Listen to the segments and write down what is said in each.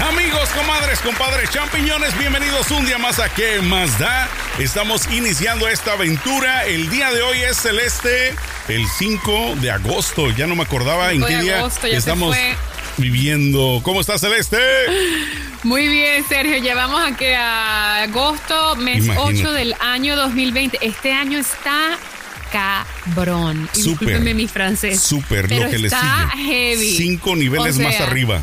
Amigos, comadres, compadres, champiñones, bienvenidos un día más a ¿Qué más da? Estamos iniciando esta aventura. El día de hoy es celeste, el 5 de agosto. Ya no me acordaba en qué día agosto, estamos viviendo. ¿Cómo está Celeste? Muy bien, Sergio. Llevamos aquí a agosto, mes Imagínate. 8 del año 2020. Este año está cabrón. Súper. Mi francés. Súper, lo que le está sigue. heavy. Cinco niveles O más arriba.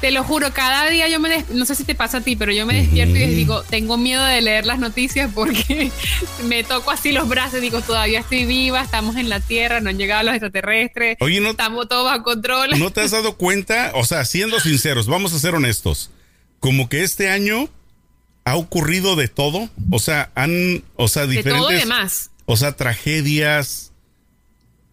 Te lo juro, cada día yo me des- no sé si te pasa a ti, pero yo me despierto y les digo, tengo miedo de leer las noticias porque me toco así los brazos y digo, todavía estoy viva, estamos en la Tierra, no han llegado los extraterrestres, Oye, ¿no- estamos todos bajo control. ¿No te has dado cuenta? O sea, siendo sinceros, vamos a ser honestos. Como que este año ha ocurrido de todo. O sea, han, o sea, de diferentes. todo y demás, O sea, tragedias,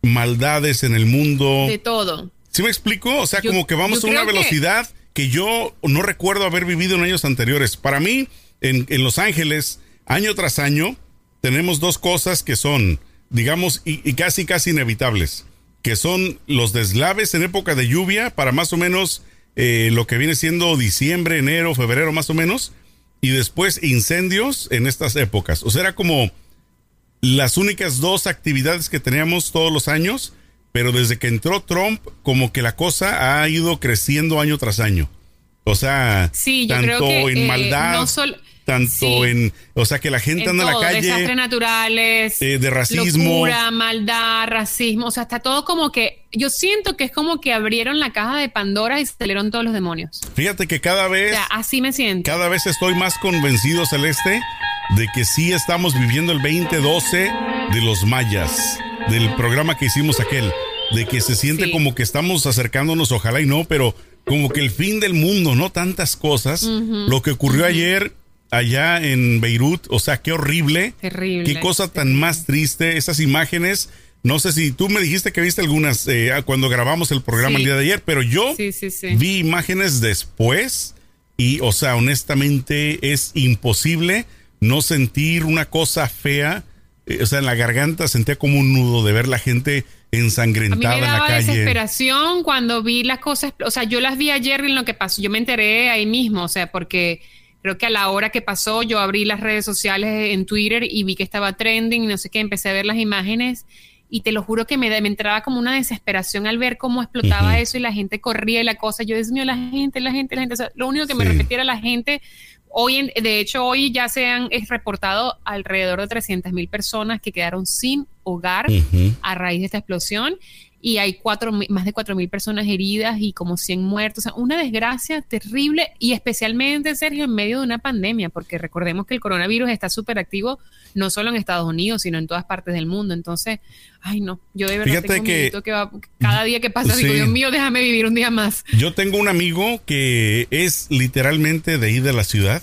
maldades en el mundo. de todo. ¿Sí me explico? O sea, Yo- como que vamos a una velocidad que... yo no recuerdo haber vivido en años anteriores. Para mí, en, Los Ángeles, año tras año, tenemos dos cosas que son, digamos, y, y casi, casi inevitables, que son los deslaves en época de lluvia para más o menos eh, lo que viene siendo diciembre, enero, febrero, más o menos, y después incendios en estas épocas. O sea, era como las únicas dos actividades que teníamos todos los años, pero desde que entró Trump, como que la cosa ha ido creciendo año tras año. O sea, Sí, yo tanto creo que en eh, maldad, no solo tanto sí, en, o sea, que la gente en anda en la todo, desastres calle. naturales, eh, de racismo. locura, maldad, racismo, o sea, está todo como que yo siento que es como que abrieron la caja de Pandora y salieron todos los demonios. Fíjate que cada O vez, sea, así me siento. cada vez estoy más convencido, Celeste, de que sí estamos viviendo el 2012 de los mayas, del programa que hicimos aquel, de que se siente Sí. como que estamos acercándonos, ojalá y no, pero como que el fin del mundo, ¿no? Tantas cosas. Lo que ocurrió ayer allá en Beirut, o sea, qué horrible. Terrible. Qué cosa tan más triste, esas imágenes. No sé si tú me dijiste que viste algunas eh, cuando grabamos el programa Sí. el día de ayer, pero yo Sí, sí, sí. vi imágenes después y, o sea, honestamente es imposible no sentir una cosa fea. Eh, o sea, en la garganta sentía como un nudo de ver la gente A mí ensangrentada en la calle. desesperación cuando vi las cosas, o sea, yo las vi ayer en lo que pasó, yo me enteré ahí mismo, o sea, porque creo que a la hora que pasó yo abrí las redes sociales en Twitter y vi que estaba trending, no sé qué, empecé a ver las imágenes y te lo juro que me, me entraba como una desesperación al ver cómo explotaba eso y la gente corría y la cosa, yo Dios mío, la gente, la gente, la gente, o sea, lo único que me repetía era la gente. Hoy, en- de hecho, hoy ya se han es reportado alrededor de 300 mil personas que quedaron sin hogar a raíz de esta explosión y hay cuatro, más de 4.000 personas heridas y como 100 muertos. O sea, una desgracia terrible y especialmente, Sergio, en medio de una pandemia, porque recordemos que el coronavirus está súper activo no solo en Estados Unidos, sino en todas partes del mundo. Entonces, ay no, yo de verdad Fíjate tengo que- que va, cada día que pasa digo, Sí. Dios mío, déjame vivir un día más. Yo tengo un amigo que es literalmente de ahí de la ciudad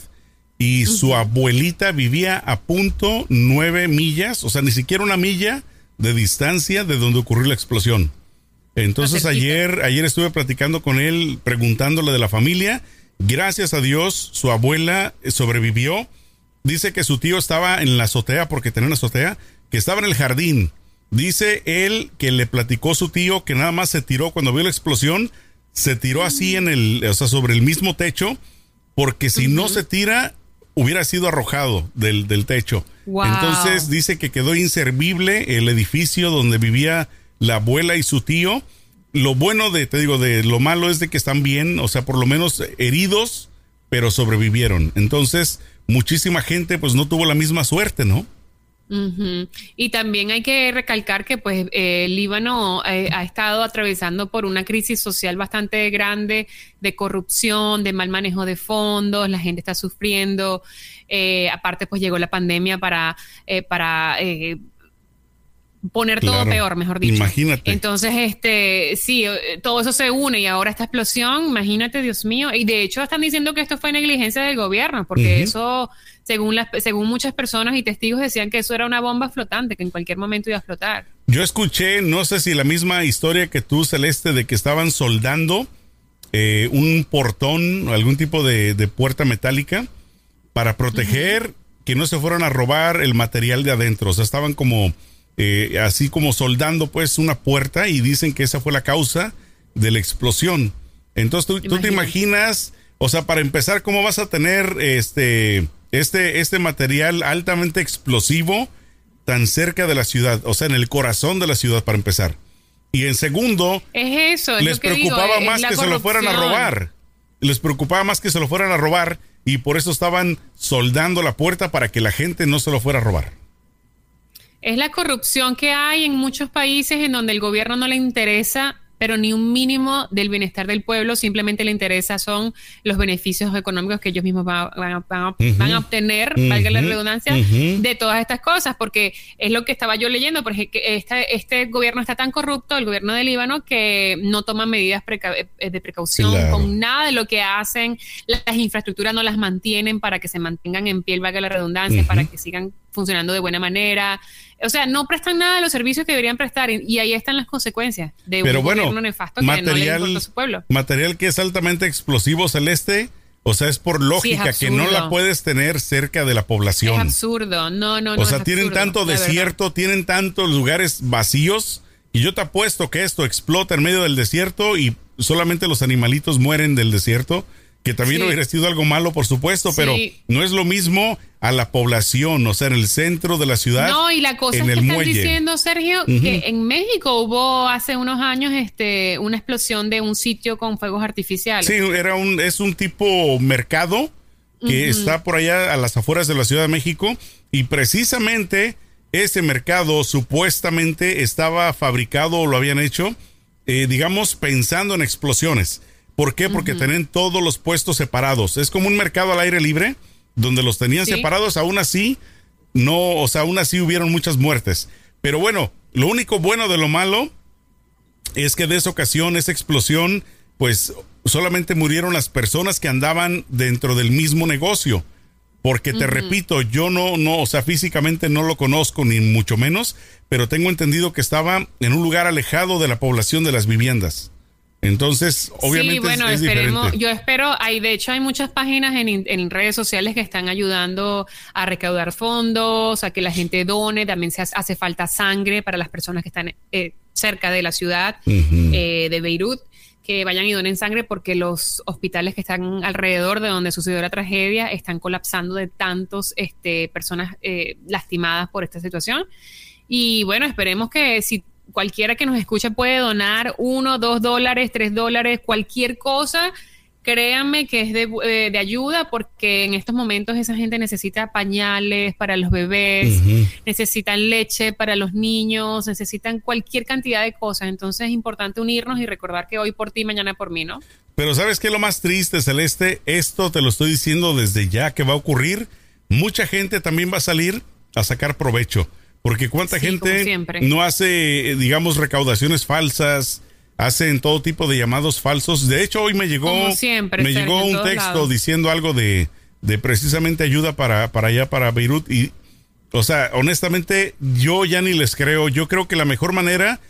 y su abuelita vivía a punto nueve millas, o sea, ni siquiera una milla de distancia de donde ocurrió la explosión. Entonces ayer, ayer estuve platicando con él, preguntándole de la familia. Gracias a Dios, su abuela sobrevivió. Dice que su tío estaba en la azotea, porque tenía una azotea, que estaba en el jardín. Dice él que le platicó su tío que nada más se tiró cuando vio la explosión, se tiró así en el, o sea, sobre el mismo techo, porque si no se tira, hubiera sido arrojado del, del techo. Entonces dice que quedó inservible el edificio donde vivía la abuela y su tío. Lo bueno de, te digo, de lo malo es de que están bien, o sea, por lo menos heridos, pero sobrevivieron. Entonces, muchísima gente pues no tuvo la misma suerte, ¿no? Ujú. Y también hay que recalcar que pues eh, Líbano eh, ha estado atravesando por una crisis social bastante grande de corrupción, de mal manejo de fondos, la gente está sufriendo, eh, aparte pues llegó la pandemia para, eh, para eh, poner todo peor, mejor dicho. Imagínate. Entonces, este, sí, todo eso se une y ahora esta explosión, imagínate, Dios mío, y de hecho están diciendo que esto fue negligencia del gobierno, porque eso, según las, según muchas personas y testigos decían que eso era una bomba flotante, que en cualquier momento iba a explotar. Yo escuché, no sé si la misma historia que tú, Celeste, de que estaban soldando eh, un portón o algún tipo de, de puerta metálica para proteger que no se fueran a robar el material de adentro. O sea, estaban como eh, así como soldando pues una puerta y dicen que esa fue la causa de la explosión. Entonces tú, tú te imaginas, o sea, para empezar, ¿cómo vas a tener este, este, este material altamente explosivo tan cerca de la ciudad? O sea, en el corazón de la ciudad para empezar. Y en segundo, Es eso, es les digo, preocupaba más que se lo fueran a robar. Les preocupaba más que se lo fueran a robar y por eso estaban soldando la puerta para que la gente no se lo fuera a robar. Es la corrupción que hay en muchos países en donde el gobierno no le interesa, pero ni un mínimo del bienestar del pueblo, simplemente le interesa son los beneficios económicos que ellos mismos van, a- van a- van a- Ujú. van a obtener, valga la redundancia, de todas estas cosas, porque es lo que estaba yo leyendo, porque que este, este gobierno está tan corrupto, el gobierno de Líbano, que no toma medidas preca- eh, de precaución Claro. con nada de lo que hacen, las infraestructuras no las mantienen para que se mantengan en pie, valga la redundancia, para que sigan funcionando de buena manera. O sea, no prestan nada de los servicios que deberían prestar y, ahí están las consecuencias de Pero un bueno, gobierno nefasto que no le material, a su pueblo. material que es altamente explosivo celeste, o sea, es por lógica que no la puedes tener cerca de la Es población. absurdo, no, no, no. o sea, es tienen tanto desierto, tienen tantos lugares vacíos y yo te apuesto que esto explota en medio del desierto y solamente los animalitos mueren del desierto, que también Sí. hubiera sido algo malo, por supuesto, Sí. pero no es lo mismo a la población, o sea, en el centro de la ciudad. No, y la cosa en es que el están muelle. diciendo, Sergio, que en México hubo hace unos años este una explosión de un sitio con fuegos artificiales. Sí, era un, es un tipo mercado que está por allá a las afueras de la Ciudad de México y precisamente ese mercado supuestamente estaba fabricado o lo habían hecho, eh, digamos, pensando en explosiones. ¿Por qué? Porque tenían todos los puestos separados. Es como un mercado al aire libre donde los tenían Sí. separados, aún así, no, o sea, aún así hubieron muchas muertes. Pero bueno, lo único bueno de lo malo es que de esa ocasión, esa explosión, pues solamente murieron las personas que andaban dentro del mismo negocio. Porque te repito, yo no, no, o sea, físicamente no lo conozco ni mucho menos, pero tengo entendido que estaba en un lugar alejado de la población de las viviendas. Entonces, obviamente sí, bueno, es, es esperemos. diferente. Yo espero, hay, de hecho hay muchas páginas en, en redes sociales que están ayudando a recaudar fondos, a que la gente done, también se hace, hace falta sangre para las personas que están eh, cerca de la ciudad eh, de Beirut, que vayan y donen sangre porque los hospitales que están alrededor de donde sucedió la tragedia están colapsando de tantos este, personas eh, lastimadas por esta situación. Y bueno, esperemos que si cualquiera que nos escuche puede donar uno, dos dólares, tres dólares, cualquier cosa, créanme que es de, eh, de ayuda porque en estos momentos esa gente necesita pañales para los bebés, Ujú. necesitan leche para los niños, necesitan cualquier cantidad de cosas. Entonces es importante unirnos y recordar que hoy por ti, mañana por mí, ¿no? Pero ¿sabes qué es lo más triste, Celeste? Esto te lo estoy diciendo desde ya que va a ocurrir. Mucha gente también va a salir a sacar provecho. Porque cuánta Sí, gente no hace, eh, digamos, recaudaciones falsas, hacen todo tipo de llamados falsos. De hecho, hoy me llegó, Como siempre, me llegó un texto lados. diciendo algo de, de precisamente ayuda para, para allá, para Beirut. Y, o sea, honestamente, yo ya ni les creo. Yo creo que la mejor manera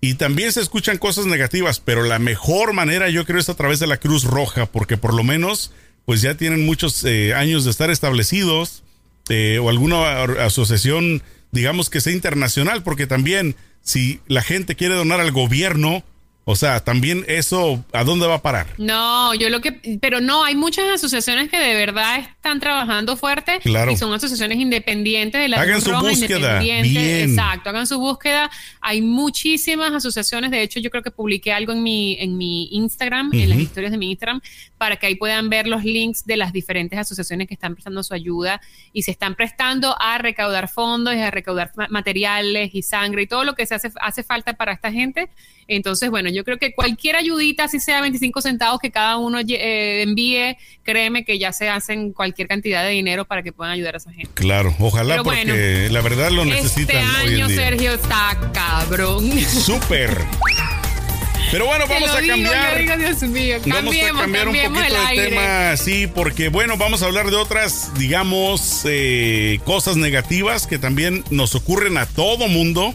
y también se escuchan cosas negativas, pero la mejor manera yo creo es a través de la Cruz Roja, porque por lo menos pues ya tienen muchos eh, años de estar establecidos eh, o alguna asociación, digamos que sea internacional, porque también si la gente quiere donar al gobierno, o sea, también eso, ¿a dónde va a parar? No, yo lo que, pero no, hay muchas asociaciones que de verdad están trabajando fuerte Claro. y son asociaciones independientes de la Hagan Cruz su Roja, búsqueda, bien. exacto, hagan su búsqueda. Hay muchísimas asociaciones, de hecho yo creo que publiqué algo en mi en mi Instagram, en las historias de mi Instagram para que ahí puedan ver los links de las diferentes asociaciones que están prestando su ayuda y se están prestando a recaudar fondos y a recaudar ma- materiales y sangre y todo lo que se hace, hace falta para esta gente. Entonces, bueno, yo creo que cualquier ayudita, si sea 25 centavos que cada uno eh, envíe, créeme que ya se hacen cualquier cantidad de dinero para que puedan ayudar a esa gente. Claro, ojalá Pero porque bueno, la verdad lo Este necesitan hoy año, en día. Sergio, está cabrón. Súper. Pero bueno, vamos a digo, cambiar. yo digo, Dios mío, Vamos a cambiar un poquito el de aire. tema, sí, porque bueno, vamos a hablar de otras, digamos, eh, cosas negativas que también nos ocurren a todo mundo.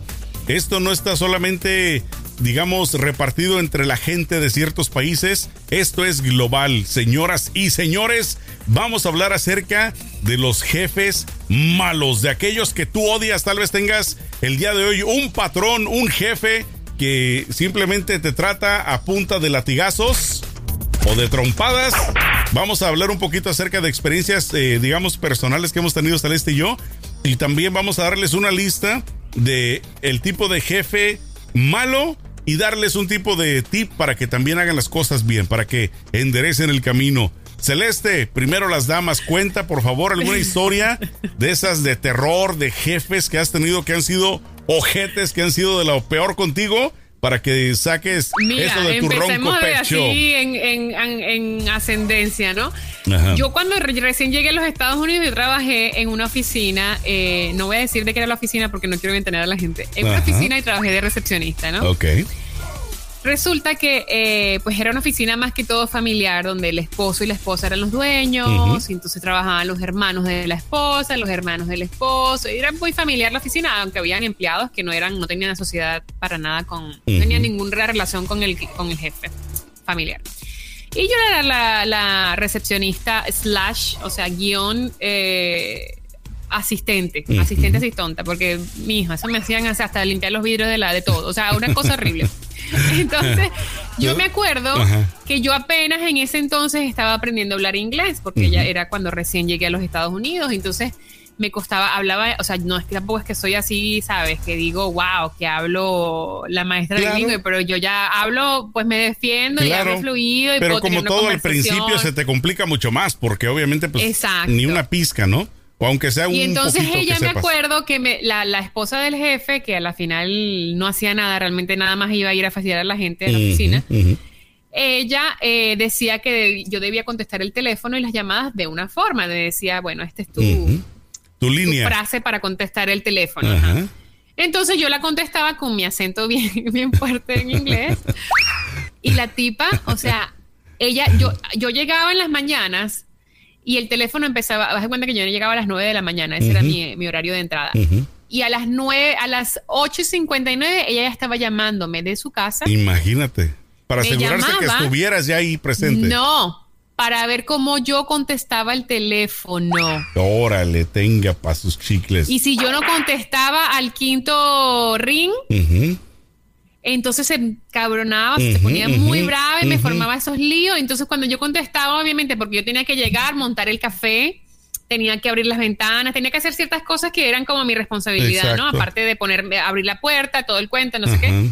Esto no está solamente, digamos, repartido entre la gente de ciertos países. Esto es global, señoras y señores. Vamos a hablar acerca de los jefes malos, de aquellos que tú odias. Tal vez tengas el día de hoy un patrón, un jefe que simplemente te trata a punta de latigazos o de trompadas. Vamos a hablar un poquito acerca de experiencias, eh, digamos, personales que hemos tenido Celeste y yo. Y también vamos a darles una lista de el tipo de jefe malo y darles un tipo de tip para que también hagan las cosas bien, para que enderecen el camino. Celeste, primero las damas, cuenta por favor alguna historia de esas de terror, de jefes que has tenido que han sido ojetes, que han sido de lo peor contigo, para que saques Mira, eso de tu ronco pecho. así en, en- en- en ascendencia, ¿no? Ajá. Yo cuando re- recién llegué a los Estados Unidos, yo trabajé en una oficina, eh, no voy a decir de qué era la oficina porque no quiero mantener a la gente, en una oficina y trabajé de recepcionista, ¿no? Ok. Resulta que eh, pues era una oficina más que todo familiar donde el esposo y la esposa eran los dueños y entonces trabajaban los hermanos de la esposa, los hermanos del esposo y era muy familiar la oficina aunque habían empleados que no eran no tenían sociedad para nada con no tenían ninguna relación con el con el jefe familiar. Y yo era la, la recepcionista slash o sea guion eh, asistente, asistente asistente, porque mi hija, eso me hacían hasta limpiar los vidrios de la de todo, o sea, una cosa horrible. Entonces, yo me acuerdo Ajá. que yo apenas en ese entonces estaba aprendiendo a hablar inglés, porque ya era cuando recién llegué a los Estados Unidos, entonces me costaba, hablaba, o sea, no es que tampoco es que soy así, ¿sabes? Que digo, wow, que hablo la maestra Claro. bilingüe, pero yo ya hablo, pues me defiendo y Claro. hablo fluido y Pero puedo tener como una todo al principio se te complica mucho más, porque obviamente pues Exacto. ni una pizca, ¿no? O aunque sea un Y entonces ella me sepas. acuerdo que me- la, la esposa del jefe, que a la final no hacía nada, realmente nada más iba a ir a fastidiar a la gente de la Ujú, oficina, ujú. ella eh, decía que yo debía contestar el teléfono y las llamadas de una forma. Me decía, bueno, esta es tu, Ujú. Tu tu línea. frase para contestar el teléfono. Ajá. Entonces yo la contestaba con mi acento bien, bien fuerte en inglés. Y la tipa, o sea, ella, yo, yo llegaba en las mañanas y el teléfono empezaba, haz de cuenta que yo llegaba a las 9 de la mañana, ese era mi, mi horario de entrada. Y a las 9, a las 8 y 59, ella ya estaba llamándome de su casa. Imagínate. Para asegurarse que estuvieras ya ahí presente. No, para ver cómo yo contestaba el teléfono. Órale, tenga para sus chicles. Y si yo no contestaba al quinto ring, Ujú. Entonces se cabronaba, se ponía muy brava y me formaba esos líos. Entonces cuando yo contestaba, obviamente, porque yo tenía que llegar, montar el café, tenía que abrir las ventanas, tenía que hacer ciertas cosas que eran como mi responsabilidad, ¿no? Exacto. Aparte de ponerme, abrir la puerta, todo el cuento, no sé qué.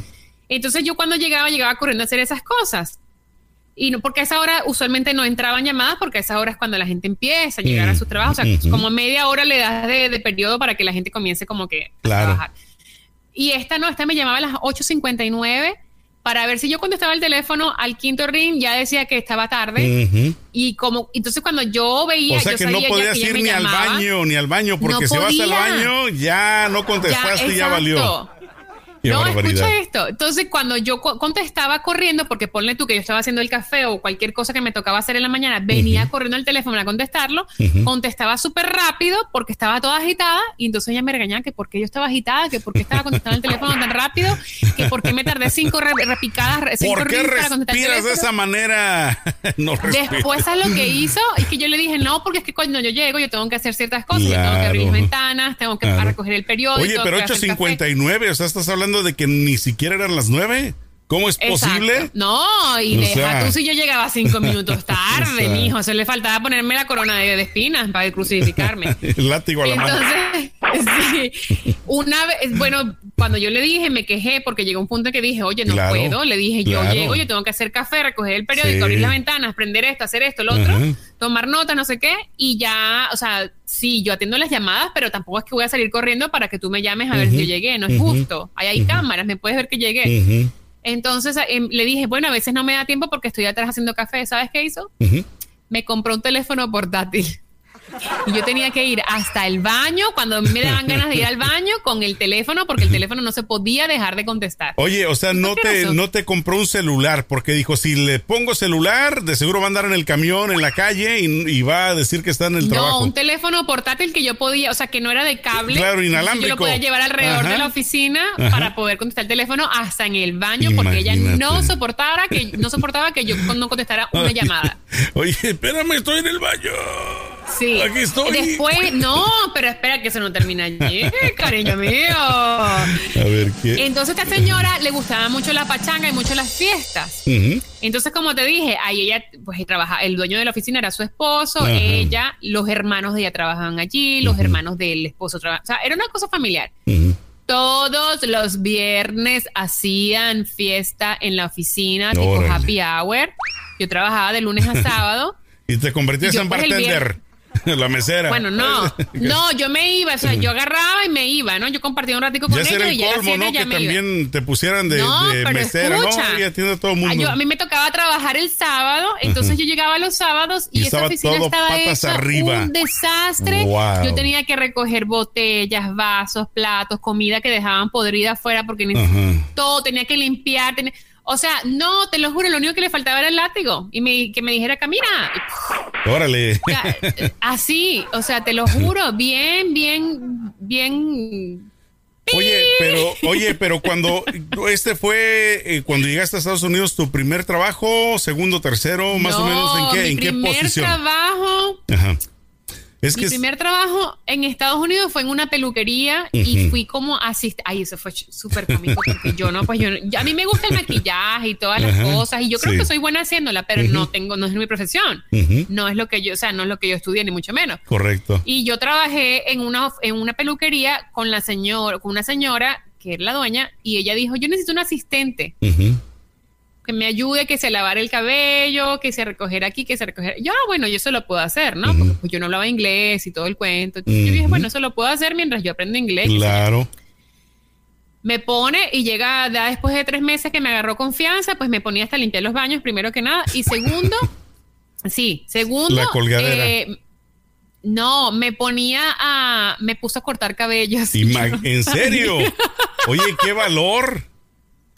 Entonces yo cuando llegaba, llegaba corriendo a hacer esas cosas. Y no, porque a esa hora usualmente no entraban llamadas, porque a esa hora es cuando la gente empieza a llegar a su trabajo. O sea, Ujú. como media hora le das de, de periodo para que la gente comience como que a Claro. trabajar. Y esta no, esta me llamaba a las 8.59 para ver si yo contestaba el teléfono al quinto ring, ya decía que estaba tarde. Y como, entonces cuando yo veía. O sea yo que no sabía ya podías ir ni al baño, ni al baño, porque No si vas al podía. baño ya no contestaste y ya valió. Qué no, barbaridad. escucha esto. Entonces, cuando yo co- contestaba corriendo, porque ponle tú que yo estaba haciendo el café o cualquier cosa que me tocaba hacer en la mañana, venía corriendo al teléfono a contestarlo, contestaba súper rápido porque estaba toda agitada y entonces ella me regañaba que por qué yo estaba agitada, que por qué estaba contestando el teléfono tan rápido, que por qué me tardé cinco re- repicadas, re- cinco ¿Por qué respiras de esa manera? no. Después a lo que hizo es que yo le dije, no, porque es que cuando yo llego yo tengo que hacer ciertas cosas, yo tengo que abrir las ventanas, tengo que Claro. recoger el periódico. Oye, pero tengo que hacer el café. 8.59, o sea, estás hablando de que ni siquiera eran las 9. ¿Cómo es Exacto. posible? No, y O deja sea. tú si yo llegaba cinco minutos tarde, O sea. mijo. Eso le faltaba ponerme la corona de, de espinas para crucificarme. El látigo a la mano. Entonces, sí, una vez, bueno, cuando yo le dije, me quejé porque llegó un punto en que dije, oye, no Claro, puedo. Le dije, yo claro. llego, yo tengo que hacer café, recoger el periódico, Sí. abrir las ventanas, prender esto, hacer esto, lo otro, tomar notas, no sé qué. Y ya, o sea, sí, yo atiendo las llamadas, pero tampoco es que voy a salir corriendo para que tú me llames a ver si yo llegué. No es justo. Ahí hay cámaras, me puedes ver que llegué. Entonces em, le dije, bueno, a veces no me da tiempo porque estoy atrás haciendo café. ¿Sabes qué hizo? me compró un teléfono portátil. Y yo tenía que ir hasta el baño cuando me daban ganas de ir al baño con el teléfono porque el teléfono no se podía dejar de contestar. Oye, o sea, no ¿Qué te, no te compró un celular porque dijo, si le pongo celular, de seguro va a andar en el camión, en la calle y, y va a decir que está en el no, trabajo. un teléfono portátil que yo podía, o sea, que no era de cable. Claro, inalámbrico. Yo lo podía llevar alrededor Ajá. de la oficina Ajá. para poder contestar el teléfono hasta en el baño porque ella no soportaba que no soportaba que yo no contestara una llamada. Oye, espérame, estoy en el baño. Sí. Aquí estoy. Después, no, pero espera que eso no termina allí, cariño mío. A ver, ¿qué? Entonces a esta señora le gustaba mucho la pachanga y mucho las fiestas. Entonces, como te dije, ahí ella, pues trabaja, el dueño de la oficina era su esposo, Ajá. ella, los hermanos de ella trabajaban allí, los hermanos del esposo trabajaban. O sea, era una cosa familiar. Todos los viernes hacían fiesta en la oficina, tipo happy hour. Yo trabajaba de lunes a sábado. Y te convertías en pues, bartender. La mesera. Bueno, no, no, yo me iba, o sea, yo agarraba y me iba, ¿no? Yo compartía un ratico con ya ellos y ya a las colmo, siete ¿no? ya Que me iba. también te pusieran de, No, de pero mesera, escucha. ¿no? Y atiende a todo el Ah, mundo. yo- a mí me tocaba trabajar el sábado, entonces yo llegaba los sábados y, Y esa oficina todo estaba patas hecha arriba. un desastre. Wow. Yo tenía que recoger botellas, vasos, platos, comida que dejaban podrida afuera porque Ajá. todo tenía que limpiar. tenía- O sea, no, te lo juro, lo único que le faltaba era el látigo y me, que me dijera, camina. Y, Órale. así, o sea, te lo juro, bien, bien, bien. Oye, pero, oye, pero cuando este fue eh, cuando llegaste a Estados Unidos, tu primer trabajo, segundo, tercero, más o No, menos en qué, mi en qué primer posición. trabajo Ajá. Es Mi que es- primer trabajo en Estados Unidos fue en una peluquería y fui como asistente. Ay, eso fue súper cómico porque yo no, pues yo, no- yo- a mí me gusta el maquillaje y todas las cosas y yo creo sí. que soy buena haciéndola, pero no tengo, no es mi profesión. No es lo que yo, o sea, no es lo que yo estudié ni mucho menos. correcto. Y yo trabajé en una, en una peluquería con la señora, con una señora que era la dueña y ella dijo, yo necesito un asistente. Que me ayude, que se lavara el cabello, que se recogiera aquí, que se recogiera. Yo, ah, bueno, yo eso lo puedo hacer, ¿no? Porque pues, yo no hablaba inglés y todo el cuento. Entonces, Yo dije, bueno, eso lo puedo hacer mientras yo aprendo inglés. Claro. Me pone y llega ya después de tres meses que me agarró confianza, pues me ponía hasta limpiar los baños, primero que nada. Y segundo, sí, segundo. La colgadera. eh, no, me ponía a. Me puso a cortar cabellos. ¿En serio? Oye, qué valor.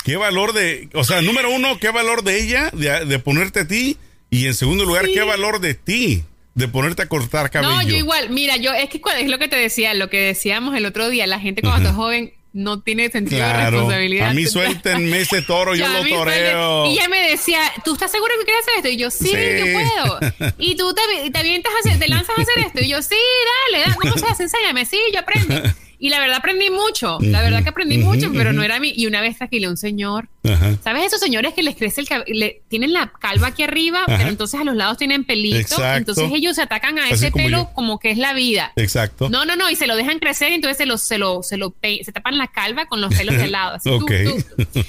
Qué valor de. O sea, número uno, qué valor de ella de, de ponerte a ti. Y en segundo lugar, Sí. qué valor de ti de ponerte a cortar cabello. No, yo igual, mira, yo es que es lo que te decía, lo que decíamos el otro día, la gente cuando está joven no tiene sentido de responsabilidad. A mí suéltenme ese toro, yo lo toreo. Y ella me decía, ¿tú estás segura que quieres hacer esto? Y yo, sí, Sí. yo puedo. Y tú te, te avientas a hacer, te lanzas a hacer esto. Y yo, sí, dale, da- ¿cómo se hace? Enséñame, sí, yo aprendí. Y la verdad aprendí mucho, la verdad que aprendí mucho, pero no era mi. Y una vez tranquilé a un señor, Ajá. ¿sabes esos señores que les crece el cabello? Tienen la calva aquí arriba, Ajá. pero entonces a los lados tienen pelito. Exacto. Entonces ellos se atacan a Así ese como pelo yo. como que es la vida. Exacto. No, no, no, y se lo dejan crecer, entonces se lo, se lo, se lo se tapan la calva con los pelos de lado. así, tú, Ok. tú.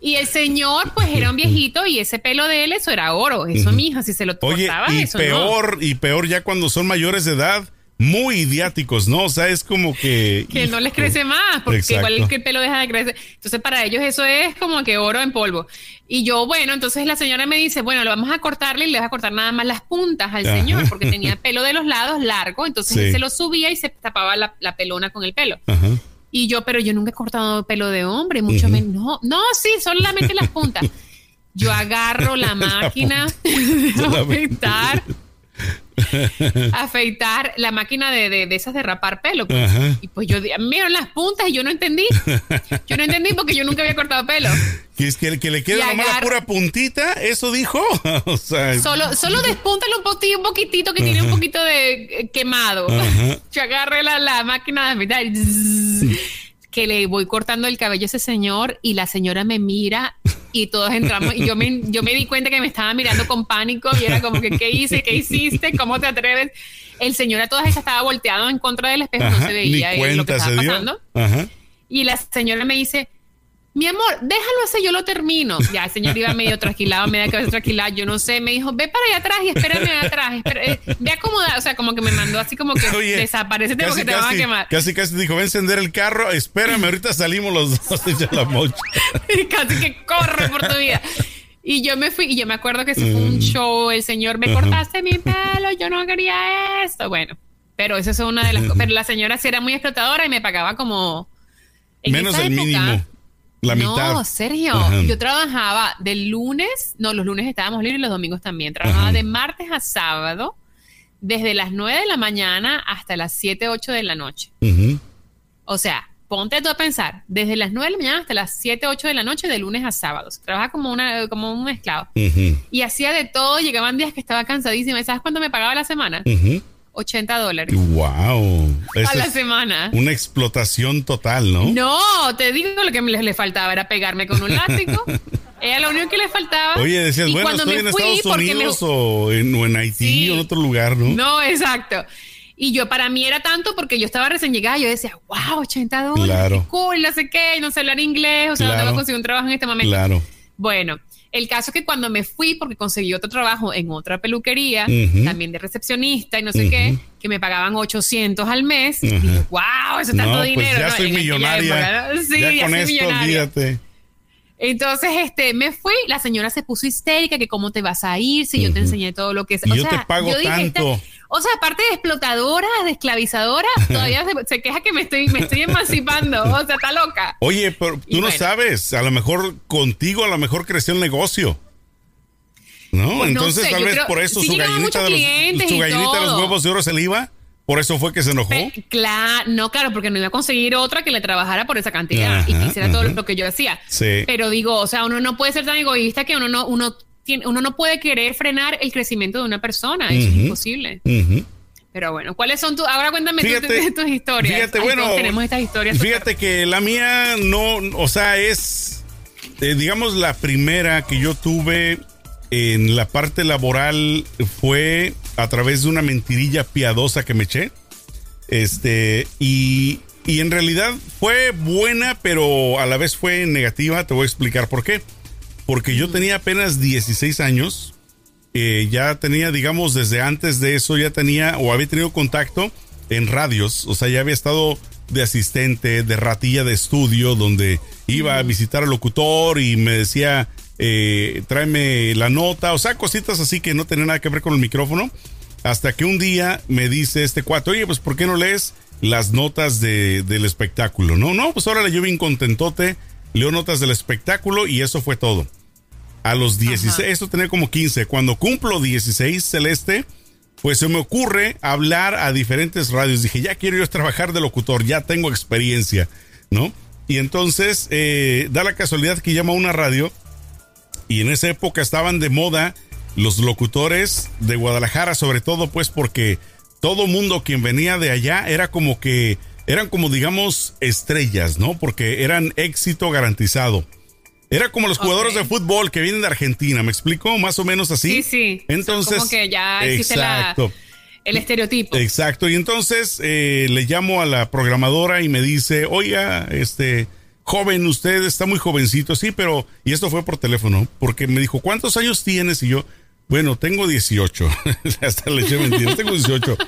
Y el señor, pues era un viejito y ese pelo de él, eso era oro. Eso, mija, si se lo Oye, cortaba, y eso no. peor, y peor ya cuando son mayores de edad, muy idiáticos, ¿no? O sea, es como que. Que no les crece más, porque Exacto. igual que el pelo deja de crecer. Entonces, para ellos eso es como que oro en polvo. Y yo, bueno, entonces la señora me dice, bueno, lo vamos a cortarle y le vas a cortar nada más las puntas al Ajá. señor, porque tenía pelo de los lados largo, entonces Sí. él se lo subía y se tapaba la, la pelona con el pelo. Ajá. Y yo, pero yo nunca he cortado pelo de hombre, mucho menos. No, no, sí, solamente las puntas. Yo agarro la máquina de afeitar la máquina de, de, de esas de rapar pelo. pues. Y pues yo, dieron las puntas y yo no entendí. Yo no entendí porque yo nunca había cortado pelo. Que es que, que le quede Y nomás la pura puntita, eso dijo. o sea, Solo, solo despúntalo un poquitito, un poquitito que tiene un poquito de eh, quemado. Ajá. Yo agarré la, la máquina de afeitar y que le voy cortando el cabello a ese señor y la señora me mira y todos entramos y yo me, yo me di cuenta que me estaba mirando con pánico y era como que ¿qué hice? ¿qué hiciste? ¿Cómo te atreves? El señor a todas estas estaba volteado en contra del espejo, no ajá, se ni veía eh, lo que cuenta estaba se pasando. Ajá. Y la señora me dice, mi amor, déjalo así, yo lo termino. Ya, el señor iba medio trasquilado, medio cabeza trasquilada, yo no sé, me dijo, ve para allá atrás y espérame allá atrás, espera, eh, ve acomodar, o sea, como que me mandó así como que Oye, desaparece porque te van a casi, quemar. casi, casi dijo, ven a encender el carro, espérame, ahorita salimos los dos de la mocha. casi que corre por tu vida. Y yo me fui, y yo me acuerdo que eso fue un show, el señor, me cortaste mi pelo, yo no quería esto, bueno, pero eso es una de las cosas, pero la señora sí era muy explotadora y me pagaba como... en Menos esa el época- mínimo. La mitad. No, Sergio, Ajá. yo trabajaba de lunes, no, los lunes estábamos libres y los domingos también. Trabajaba Ajá. de martes a sábado, desde las 9 de la mañana hasta las 7, 8 de la noche. O sea, ponte tú a pensar, desde las 9 de la mañana hasta las 7, 8 de la noche, de lunes a sábados. Trabaja como, una, como un esclavo. Y hacía de todo, llegaban días que estaba cansadísima. ¿Y sabes cuánto me pagaba la semana? Ujú. 80 dólares Wow. a la semana. una explotación total, ¿no? No, te digo lo que me le, le faltaba era pegarme con un látigo. Era lo único que le faltaba. Oye, decías, Y bueno, cuando estoy me en fui, Estados porque me- Unidos o, en, o en Haití Sí. o en otro lugar, ¿no? No, exacto. Y yo, para mí era tanto porque yo estaba recién llegada. Yo decía, wow, 80 dólares. Claro. Qué cool, no sé qué, no sé hablar inglés. O sea, Claro. no a conseguir un trabajo en este momento. Claro. Bueno, el caso es que cuando me fui, porque conseguí otro trabajo en otra peluquería, también de recepcionista y no sé qué, que me pagaban 800 al mes. Ajá. Dije, wow, eso es tanto no, pues dinero. ya ¿no? soy millonaria. época, ¿no? Sí, ya ya, con soy esto, millonaria. Entonces, este, me fui, la señora se puso histérica, que cómo te vas a ir si yo te enseñé todo lo que es. Y yo te pago yo dije, tanto. esta- o sea, aparte de explotadora, de esclavizadora, todavía se, se queja que me estoy, me estoy emancipando. O sea, está loca. Oye, pero tú Y no bueno. sabes, a lo mejor contigo a lo mejor creció el negocio. ¿No? Pues no Entonces sé, tal vez creo- por eso sí su gallinita, de los, su gallinita de los huevos de oro se le iba. Por eso fue que se enojó. Claro, no, claro, porque no iba a conseguir otra que le trabajara por esa cantidad y que hiciera todo lo que yo hacía. Sí. Pero digo, o sea, uno no puede ser tan egoísta que uno no, uno tiene, uno no puede querer frenar el crecimiento de una persona. Eso es imposible. Pero bueno, ¿cuáles son tus? Ahora cuéntame Fíjate, tus historias. Fíjate, Ay, bueno, tenemos estas historias. Fíjate que la mía no, o sea, es, eh, digamos, la primera que yo tuve en la parte laboral fue a través de una mentirilla piadosa que me eché. Este, y, y en realidad fue buena, pero a la vez fue negativa. Te voy a explicar por qué. Porque yo tenía apenas 16 años. eh, ya tenía, digamos, desde antes de eso, ya tenía o había tenido contacto en radios. O sea, ya había estado de asistente, de ratilla de estudio, donde iba a visitar al locutor y me decía, eh, tráeme la nota. O sea, cositas así que no tenían nada que ver con el micrófono. Hasta que un día me dice este cuate, oye, pues ¿por qué no lees las notas de- del espectáculo? No, no, pues ahora yo bien contentote, leo notas del espectáculo y eso fue todo. A los 16, Ajá. esto tenía como 15, cuando cumplo 16 celeste, pues se me ocurre hablar a diferentes radios. Dije, ya quiero yo trabajar de locutor, ya tengo experiencia, ¿no? Y entonces eh, da la casualidad que llama a una radio y en esa época estaban de moda los locutores de Guadalajara, sobre todo pues porque todo mundo quien venía de allá era como que eran como digamos estrellas, ¿no? Porque eran éxito garantizado. Era como los jugadores de fútbol que vienen de Argentina, ¿me explico? Más o menos así. Sí, sí. Entonces, Como que ya existe la- exacto. el estereotipo. Exacto, y entonces eh, le llamo a la programadora y me dice, oiga, este joven, usted está muy jovencito, sí, pero, y esto fue por teléfono, porque me dijo, ¿cuántos años tienes? Y yo, bueno, tengo 18, hasta le eché mentiras, tengo 18.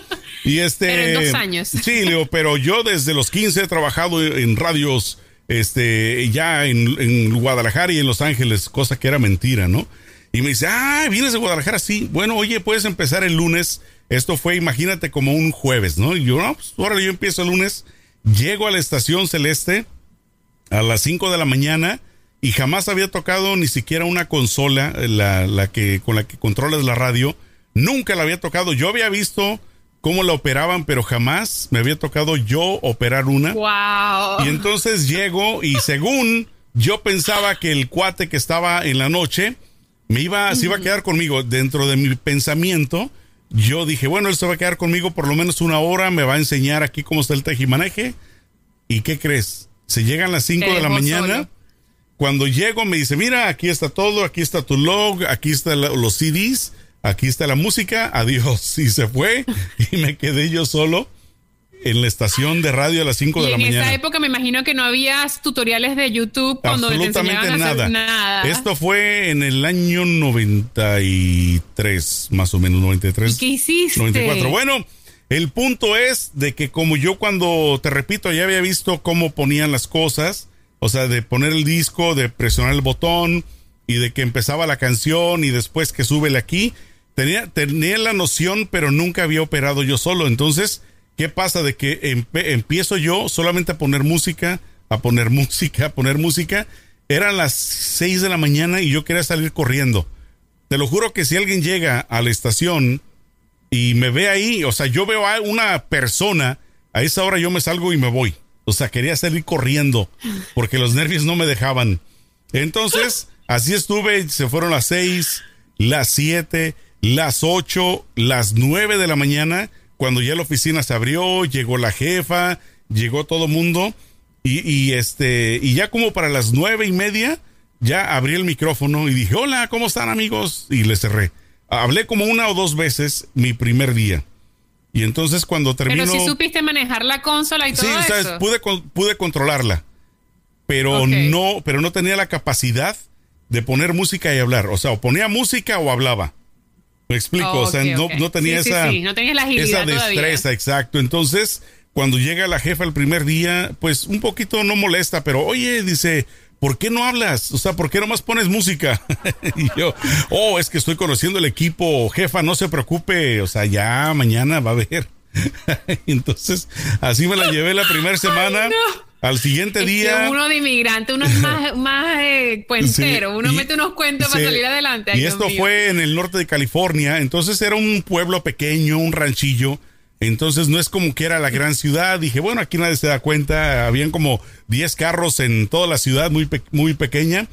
Y este... Pero en dos años. Sí, le digo, pero yo desde los 15 he trabajado en radios, este, ya en, en Guadalajara y en Los Ángeles, cosa que era mentira, ¿no? Y me dice, ah, vienes de Guadalajara, sí. Bueno, oye, puedes empezar el lunes. Esto fue, imagínate, como un jueves, ¿no? Y yo, no, pues ahora yo empiezo el lunes. Llego a la estación celeste a las 5 de la mañana y jamás había tocado ni siquiera una consola, la, la que, con la que controlas la radio. Nunca la había tocado. Yo había visto cómo la operaban, pero jamás me había tocado yo operar una. Wow. Y entonces llego y según yo pensaba que el cuate que estaba en la noche me iba, se iba a quedar conmigo dentro de mi pensamiento. Yo dije, bueno, él se va a quedar conmigo por lo menos una hora, me va a enseñar aquí cómo está el tejimaneje. ¿Y qué crees? Se llegan las 5 Te de la mañana. solo. Cuando llego me dice, mira, aquí está todo, aquí está tu log, aquí están los CDs, aquí está la música, adiós. Y se fue y me quedé yo solo. en la estación de radio a las 5 de la en mañana. esa época me imagino que no había tutoriales de YouTube cuando te Absolutamente a nada. nada. Esto fue en el año 93, más o menos, 93. ¿Y qué hiciste? 94. Bueno, el punto es de que como yo cuando, te repito, ya había visto cómo ponían las cosas, o sea, de poner el disco, de presionar el botón y de que empezaba la canción y después que súbele aquí, tenía, tenía la noción, pero nunca había operado yo solo. Entonces, ¿qué pasa? De que empiezo yo solamente a poner música, a poner música, a poner música. Eran las 6 de la mañana y yo quería salir corriendo. Te lo juro que si alguien llega a la estación y me ve ahí, o sea, yo veo a una persona, a esa hora yo me salgo y me voy. O sea, quería salir corriendo porque los nervios no me dejaban. Entonces, así estuve, se fueron las seis, las siete, las ocho, las nueve de la mañana, cuando ya la oficina se abrió, llegó la jefa, llegó todo mundo, y, y este, y ya como para las nueve y media, ya abrí el micrófono y dije, hola, ¿cómo están amigos? Y le cerré. Hablé como una o dos veces mi primer día. Y entonces cuando terminó... Pero si supiste manejar la consola y todo Sí, o sea, eso. pude, pude controlarla, pero no, pero no tenía la capacidad de poner música y hablar. O sea, o ponía música o hablaba. Me explico, Oh, o sea, no, no tenía Sí, esa, sí, no tenías la agilidad esa todavía. destreza, exacto. Entonces, cuando llega la jefa el primer día, pues un poquito no molesta, pero oye, dice, ¿por qué no hablas? O sea, ¿por qué nomás pones música? y yo, oh, es que estoy conociendo el equipo, jefa, no se preocupe, o sea, ya mañana va a ver. Entonces, así me la llevé la primera semana. no. Al siguiente Es que día. uno de inmigrante, uno es más, más eh, cuentero, Sí, uno y- mete unos cuentos para salir adelante. Ay, y esto mío. fue en el norte de California, entonces era un pueblo pequeño, un ranchillo. Entonces no es como que era la gran ciudad. Dije, bueno, aquí nadie se da cuenta. Habían como 10 carros en toda la ciudad, muy, pe- muy pequeña.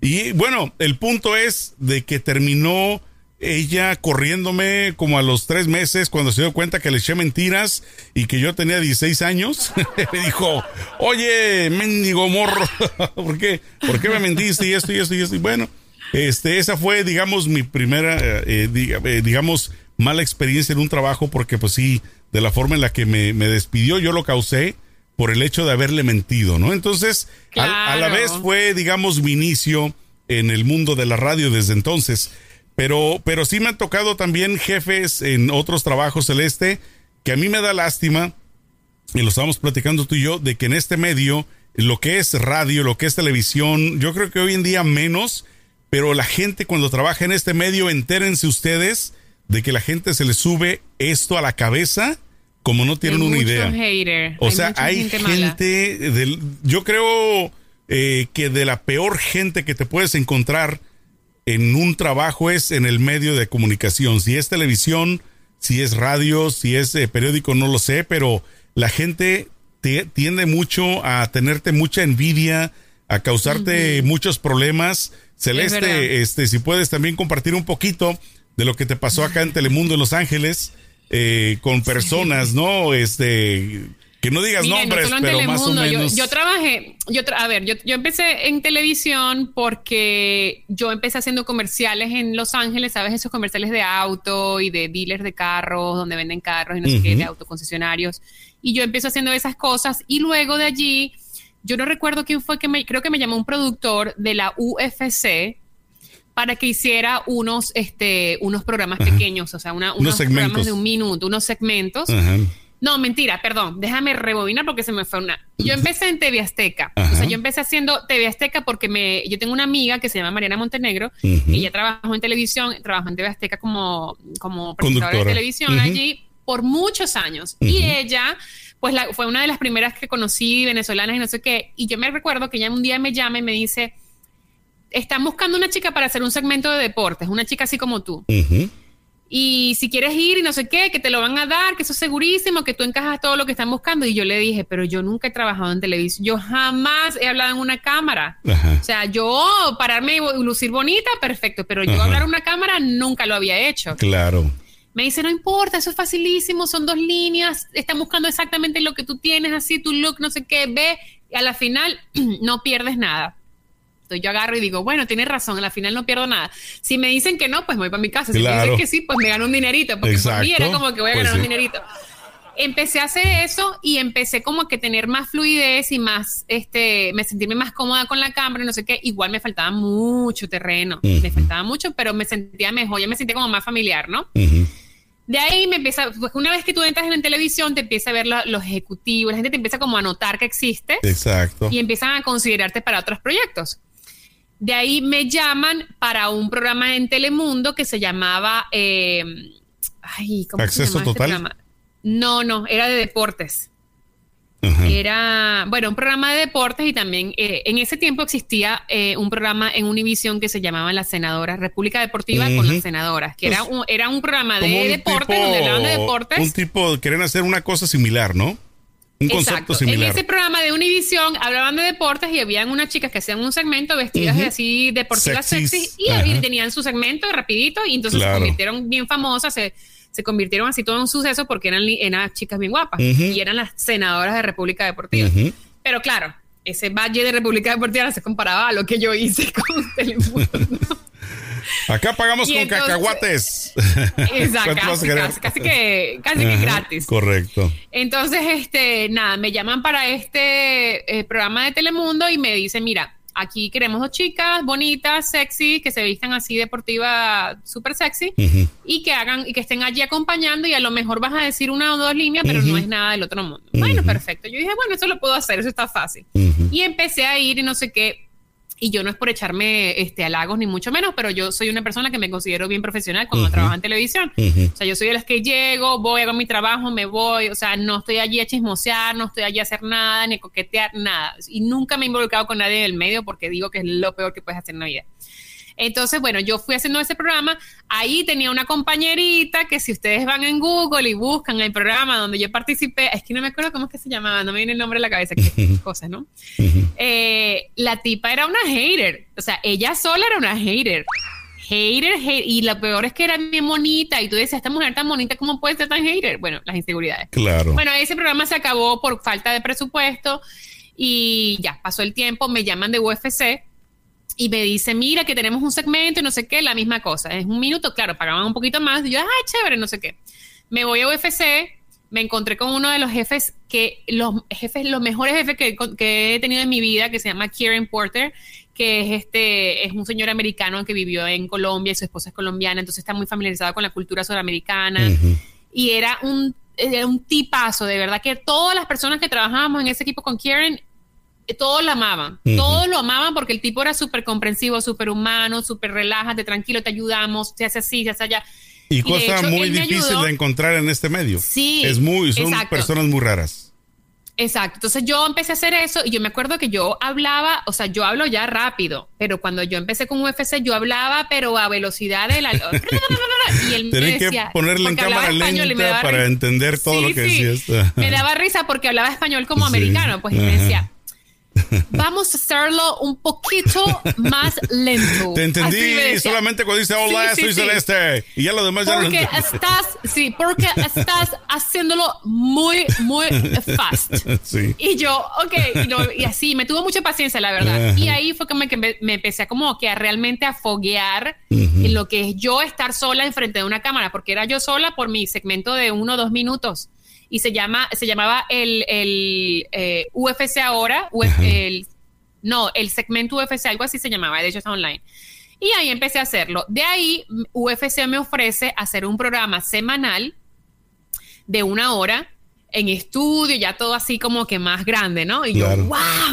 Y bueno, el punto es de que terminó ella corriéndome como a los tres meses cuando se dio cuenta que le eché mentiras y que yo tenía 16 años. me dijo, oye, mendigo morro, ¿por qué? ¿Por qué me mentiste y esto y esto y esto? Y bueno, este, esa fue, digamos, mi primera, eh, diga- eh, digamos, mala experiencia en un trabajo porque pues sí, de la forma en la que me, me despidió, yo lo causé por el hecho de haberle mentido, ¿no? Entonces, a, la vez fue, digamos, mi inicio en el mundo de la radio desde entonces. Pero, pero sí me han tocado también jefes en otros trabajos celeste que a mí me da lástima, y lo estábamos platicando tú y yo, de que en este medio, lo que es radio, lo que es televisión, yo creo que hoy en día menos, pero la gente cuando trabaja en este medio, entérense ustedes de que la gente se le sube esto a la cabeza como no tienen Hay una idea. hater, O hay sea, hay gente gente, del, yo creo eh, que de la peor gente que te puedes encontrar en un trabajo es en el medio de comunicación. Si es televisión, si es radio, si es eh, periódico, no lo sé, pero la gente te- tiende mucho a tenerte mucha envidia, a causarte muchos problemas. Celeste, este, si puedes también compartir un poquito de lo que te pasó acá en Telemundo en Los Ángeles eh, con personas, ¿no? Este, que no digas Mira, nombres, no pero más o yo- menos. Yo, trabajé, yo tra- a ver, yo, yo empecé en televisión porque yo empecé haciendo comerciales en Los Ángeles, ¿sabes? Esos comerciales de auto y de dealers de carros, donde venden carros y no sé qué, de autoconcesionarios. Y yo empecé haciendo esas cosas y luego de allí, yo no recuerdo quién fue que me, creo que me llamó un productor de la UFC para que hiciera unos, este, unos programas pequeños, o sea, una- unos, segmentos. programas de un minuto, unos segmentos. Ajá. No, mentira, perdón, déjame rebobinar porque se me fue una. Yo empecé en TV Azteca. Ajá. O sea, yo empecé haciendo TV Azteca porque me, yo tengo una amiga que se llama Mariana Montenegro. Ujú. Ella trabajó en televisión, trabajó en TV Azteca como, como presentadora de televisión allí por muchos años. Y ella, pues la- fue una de las primeras que conocí, venezolanas y no sé qué. Y yo me recuerdo que ella un día me llama y me dice, están buscando una chica para hacer un segmento de deportes, una chica así como tú. Y si quieres ir y no sé qué, que te lo van a dar, que eso es segurísimo, que tú encajas todo lo que están buscando. Y yo le dije, pero yo nunca he trabajado en televisión, yo jamás he hablado en una cámara. Ajá. O sea, yo pararme y lucir bonita, perfecto, pero yo Ajá. hablar en una cámara nunca lo había hecho. Claro. Me dice, no importa, eso es facilísimo, son dos líneas, están buscando exactamente lo que tú tienes, así tu look, no sé qué, ve, y a la final no pierdes nada. Entonces yo agarro y digo, bueno, tienes razón, a la final no pierdo nada. Si me dicen que no, pues me voy para mi casa. Si me dicen que sí, pues me gano un dinerito, porque por mí era Exacto. como que voy a Pues ganar un dinerito. empecé a hacer eso y empecé como que tener más fluidez y más, este, me sentirme más cómoda con la cámara no sé qué. Igual me faltaba mucho terreno, me faltaba mucho, pero me sentía mejor, ya me sentía como más familiar, ¿no? De ahí me empieza, pues una vez que tú entras en televisión, te empieza a ver los ejecutivos, la gente te empieza como a notar que existes. Exacto. Y empiezan a considerarte para otros proyectos. De ahí me llaman para un programa en Telemundo que se llamaba... Eh, ay, ¿cómo Acceso se este total. programa? No, no, era de deportes. Era, bueno, un programa de deportes y también eh, en ese tiempo existía eh, un programa en Univision que se llamaba Las Senadoras, República Deportiva con las senadoras, que era, un, era un programa de deportes tipo- donde hablaban de deportes. Un tipo, quieren hacer una cosa similar, ¿no? Un concepto Exacto. similar. En ese programa de Univision hablaban de deportes y habían unas chicas que hacían un segmento vestidas de así deportivas Sexys. sexy y tenían su segmento rapidito y entonces Claro. se convirtieron bien famosas, se, se convirtieron así todo en un suceso porque eran, eran chicas bien guapas y eran las senadoras de República Deportiva. Pero claro, ese valle de República Deportiva no se comparaba a lo que yo hice con Telemundo. Acá pagamos Y con entonces- cacahuates. Exacto, ¿Cuánto vas a casi, querer? casi, casi que, casi que gratis. Correcto. Entonces, este, nada, me llaman para este eh, programa de Telemundo y me dicen, mira, aquí queremos dos chicas bonitas, sexy, que se vistan así deportiva, súper sexy, y que hagan, y que estén allí acompañando, y a lo mejor vas a decir una o dos líneas, pero no es nada del otro mundo. Bueno, perfecto. Yo dije, bueno, eso lo puedo hacer, eso está fácil. Y empecé a ir y no sé qué. Y yo no es por echarme este, halagos ni mucho menos, pero yo soy una persona que me considero bien profesional cuando trabajo en televisión. O sea, yo soy de las que llego, voy, hago mi trabajo, me voy. O sea, no estoy allí a chismosear, no estoy allí a hacer nada, ni a coquetear, nada. Y nunca me he involucrado con nadie del medio porque digo que es lo peor que puedes hacer en la vida. Entonces, bueno, yo fui haciendo ese programa. Ahí tenía una compañerita que si ustedes van en Google y buscan el programa donde yo participé, es que no me acuerdo cómo es que se llamaba, no me viene el nombre a la cabeza, cosas, ¿no? Eh, la tipa era una hater. O sea, ella sola era una hater. Hater, hater. Y lo peor es que era bien bonita. Y tú decías, esta mujer tan bonita, ¿cómo puede ser tan hater? Bueno, las inseguridades. Claro. Bueno, ese programa se acabó por falta de presupuesto y ya pasó el tiempo, me llaman de UFC y me dicen, mira que tenemos un segmento y no sé qué, la misma cosa. Es un minuto, claro, pagaban un poquito más y yo, ay, chévere, no sé qué. Me voy a UFC, me encontré con uno de los jefes que, los jefes, los mejores jefes que, que he tenido en mi vida, que se llama Kieran Porter, que es este, es un señor americano que vivió en Colombia y su esposa es colombiana, entonces está muy familiarizado con la cultura sudamericana Ujú. y era un, era un tipazo, de verdad que todas las personas que trabajábamos en ese equipo con Kieran, todos lo amaban, Ujú. todos lo amaban porque el tipo era súper comprensivo, súper humano, súper relájate, tranquilo, te ayudamos, se hace así, se hace allá. Y cosa hecho, muy difícil de encontrar en este medio. Sí, Es muy, son exacto. personas muy raras. Exacto, entonces yo empecé a hacer eso y yo me acuerdo que yo hablaba, o sea, yo hablo ya rápido, pero cuando yo empecé con UFC yo hablaba pero a velocidad de la... y él me Tienen que decía, ponerle en cámara español lenta daba para risa. entender todo Sí, lo que sí. decías. Me daba risa porque hablaba español como Sí. americano, pues y me decía, vamos a hacerlo un poquito más lento. Te entendí solamente cuando dice hola, Sí, soy sí. Celeste. Y ya lo demás ya no lo Porque estás, sí, porque estás haciéndolo muy, muy fast. Y yo, ok, y, no- y así, me tuvo mucha paciencia, la verdad. Ajá. Y ahí fue que me, me empecé a como que a realmente a foguear Ujú. en lo que es yo estar sola enfrente de una cámara, porque era yo sola por mi segmento de uno o dos minutos. Y se llama, se llamaba el, el eh, UFC ahora, uf- el, no, el segmento UFC, algo así se llamaba, de hecho está online. Y ahí empecé a hacerlo. De ahí, UFC me ofrece hacer un programa semanal de una hora en estudio, ya todo así como que más grande, ¿no? Y Claro. yo,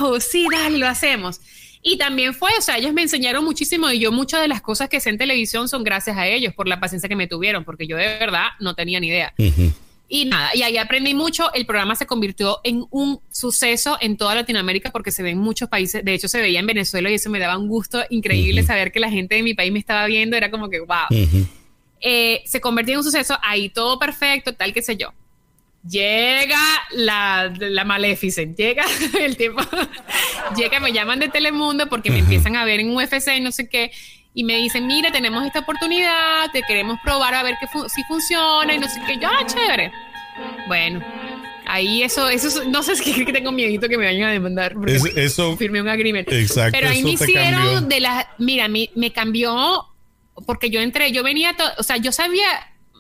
wow, sí, dale, lo hacemos. Y también fue, o sea, ellos me enseñaron muchísimo y yo muchas de las cosas que sé en televisión son gracias a ellos por la paciencia que me tuvieron, porque yo de verdad no tenía ni idea. Ujú. Y nada, y ahí aprendí mucho. El programa se convirtió en un suceso en toda Latinoamérica porque se ve en muchos países. De hecho, se veía en Venezuela y eso me daba un gusto increíble saber que la gente de mi país me estaba viendo. Era como que, wow. Eh, se convirtió en un suceso, ahí todo perfecto, tal que sé yo. Llega la, la Maleficent, llega el tipo, llega, me llaman de Telemundo porque me empiezan a ver en UFC y no sé qué, y me dicen, mira, tenemos esta oportunidad, te queremos probar a ver que fu- si funciona y no sé qué, yo, ah, chévere. Bueno, ahí eso, eso, es- no sé si es que tengo miedito que me vayan a demandar. porque Es- eso, firmé un agreement. exacto, Pero ahí me hicieron cambió. de la. Mira, me, me cambió porque yo entré, yo venía, to- o sea, yo sabía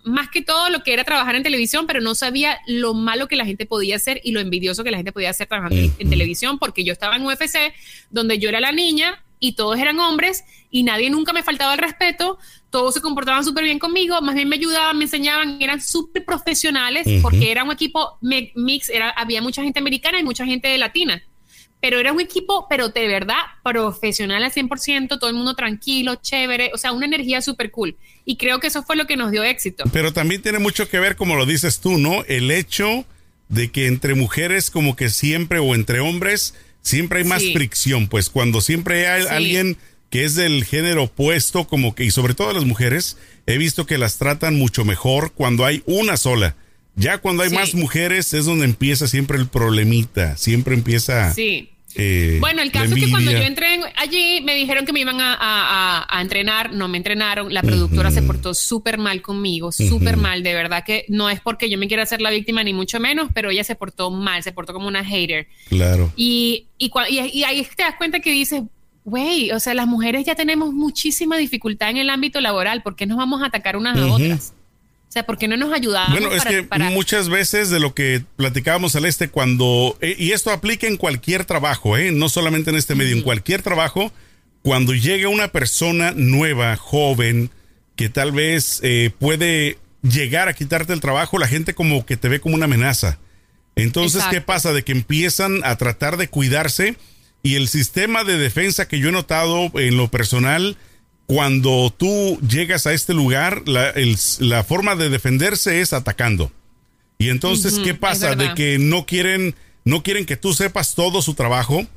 más que todo lo que era trabajar en televisión, pero no sabía lo malo que la gente podía hacer y lo envidioso que la gente podía hacer trabajando en- en televisión, porque yo estaba en UFC, donde yo era la niña y todos eran hombres y nadie nunca me faltaba el respeto, todos se comportaban súper bien conmigo, más bien me ayudaban, me enseñaban, eran súper profesionales, porque era un equipo mix, era, había mucha gente americana y mucha gente latina pero era un equipo, pero de verdad, profesional al 100%, todo el mundo tranquilo, chévere, o sea, una energía súper cool. Y creo que eso fue lo que nos dio éxito. Pero también tiene mucho que ver, como lo dices tú, ¿no? El hecho de que entre mujeres como que siempre o entre hombres siempre hay más Sí. fricción, pues cuando siempre hay Sí. alguien que es del género opuesto, como que, y sobre todo las mujeres, he visto que las tratan mucho mejor cuando hay una sola. Ya cuando hay Sí. más mujeres es donde empieza siempre el problemita, siempre empieza... Sí. Eh, Bueno, el caso es que cuando yo entré en- allí me dijeron que me iban a, a- a- a entrenar, no me entrenaron, la productora se portó súper mal conmigo, súper mal, de verdad que no es porque yo me quiera hacer la víctima ni mucho menos, pero ella se portó mal, se portó como una hater. Claro. Y, y, y- y ahí te das cuenta que dices, güey, o sea, las mujeres ya tenemos muchísima dificultad en el ámbito laboral, ¿por qué nos vamos a atacar unas a otras? O sea, ¿por qué no nos ayudamos? Bueno, es para- que para- muchas veces de lo que platicábamos al este cuando, eh, y esto aplica en cualquier trabajo, ¿eh? no solamente en este medio, en cualquier trabajo, cuando llega una persona nueva, joven, que tal vez eh, puede llegar a quitarte el trabajo, la gente como que te ve como una amenaza. Entonces, ¿qué pasa? De que empiezan a tratar de cuidarse y el sistema de defensa que yo he notado en lo personal, cuando tú llegas a este lugar, la, el- la forma de defenderse es atacando. Y entonces, ¿qué pasa? De que no quieren, no quieren que tú sepas todo su trabajo,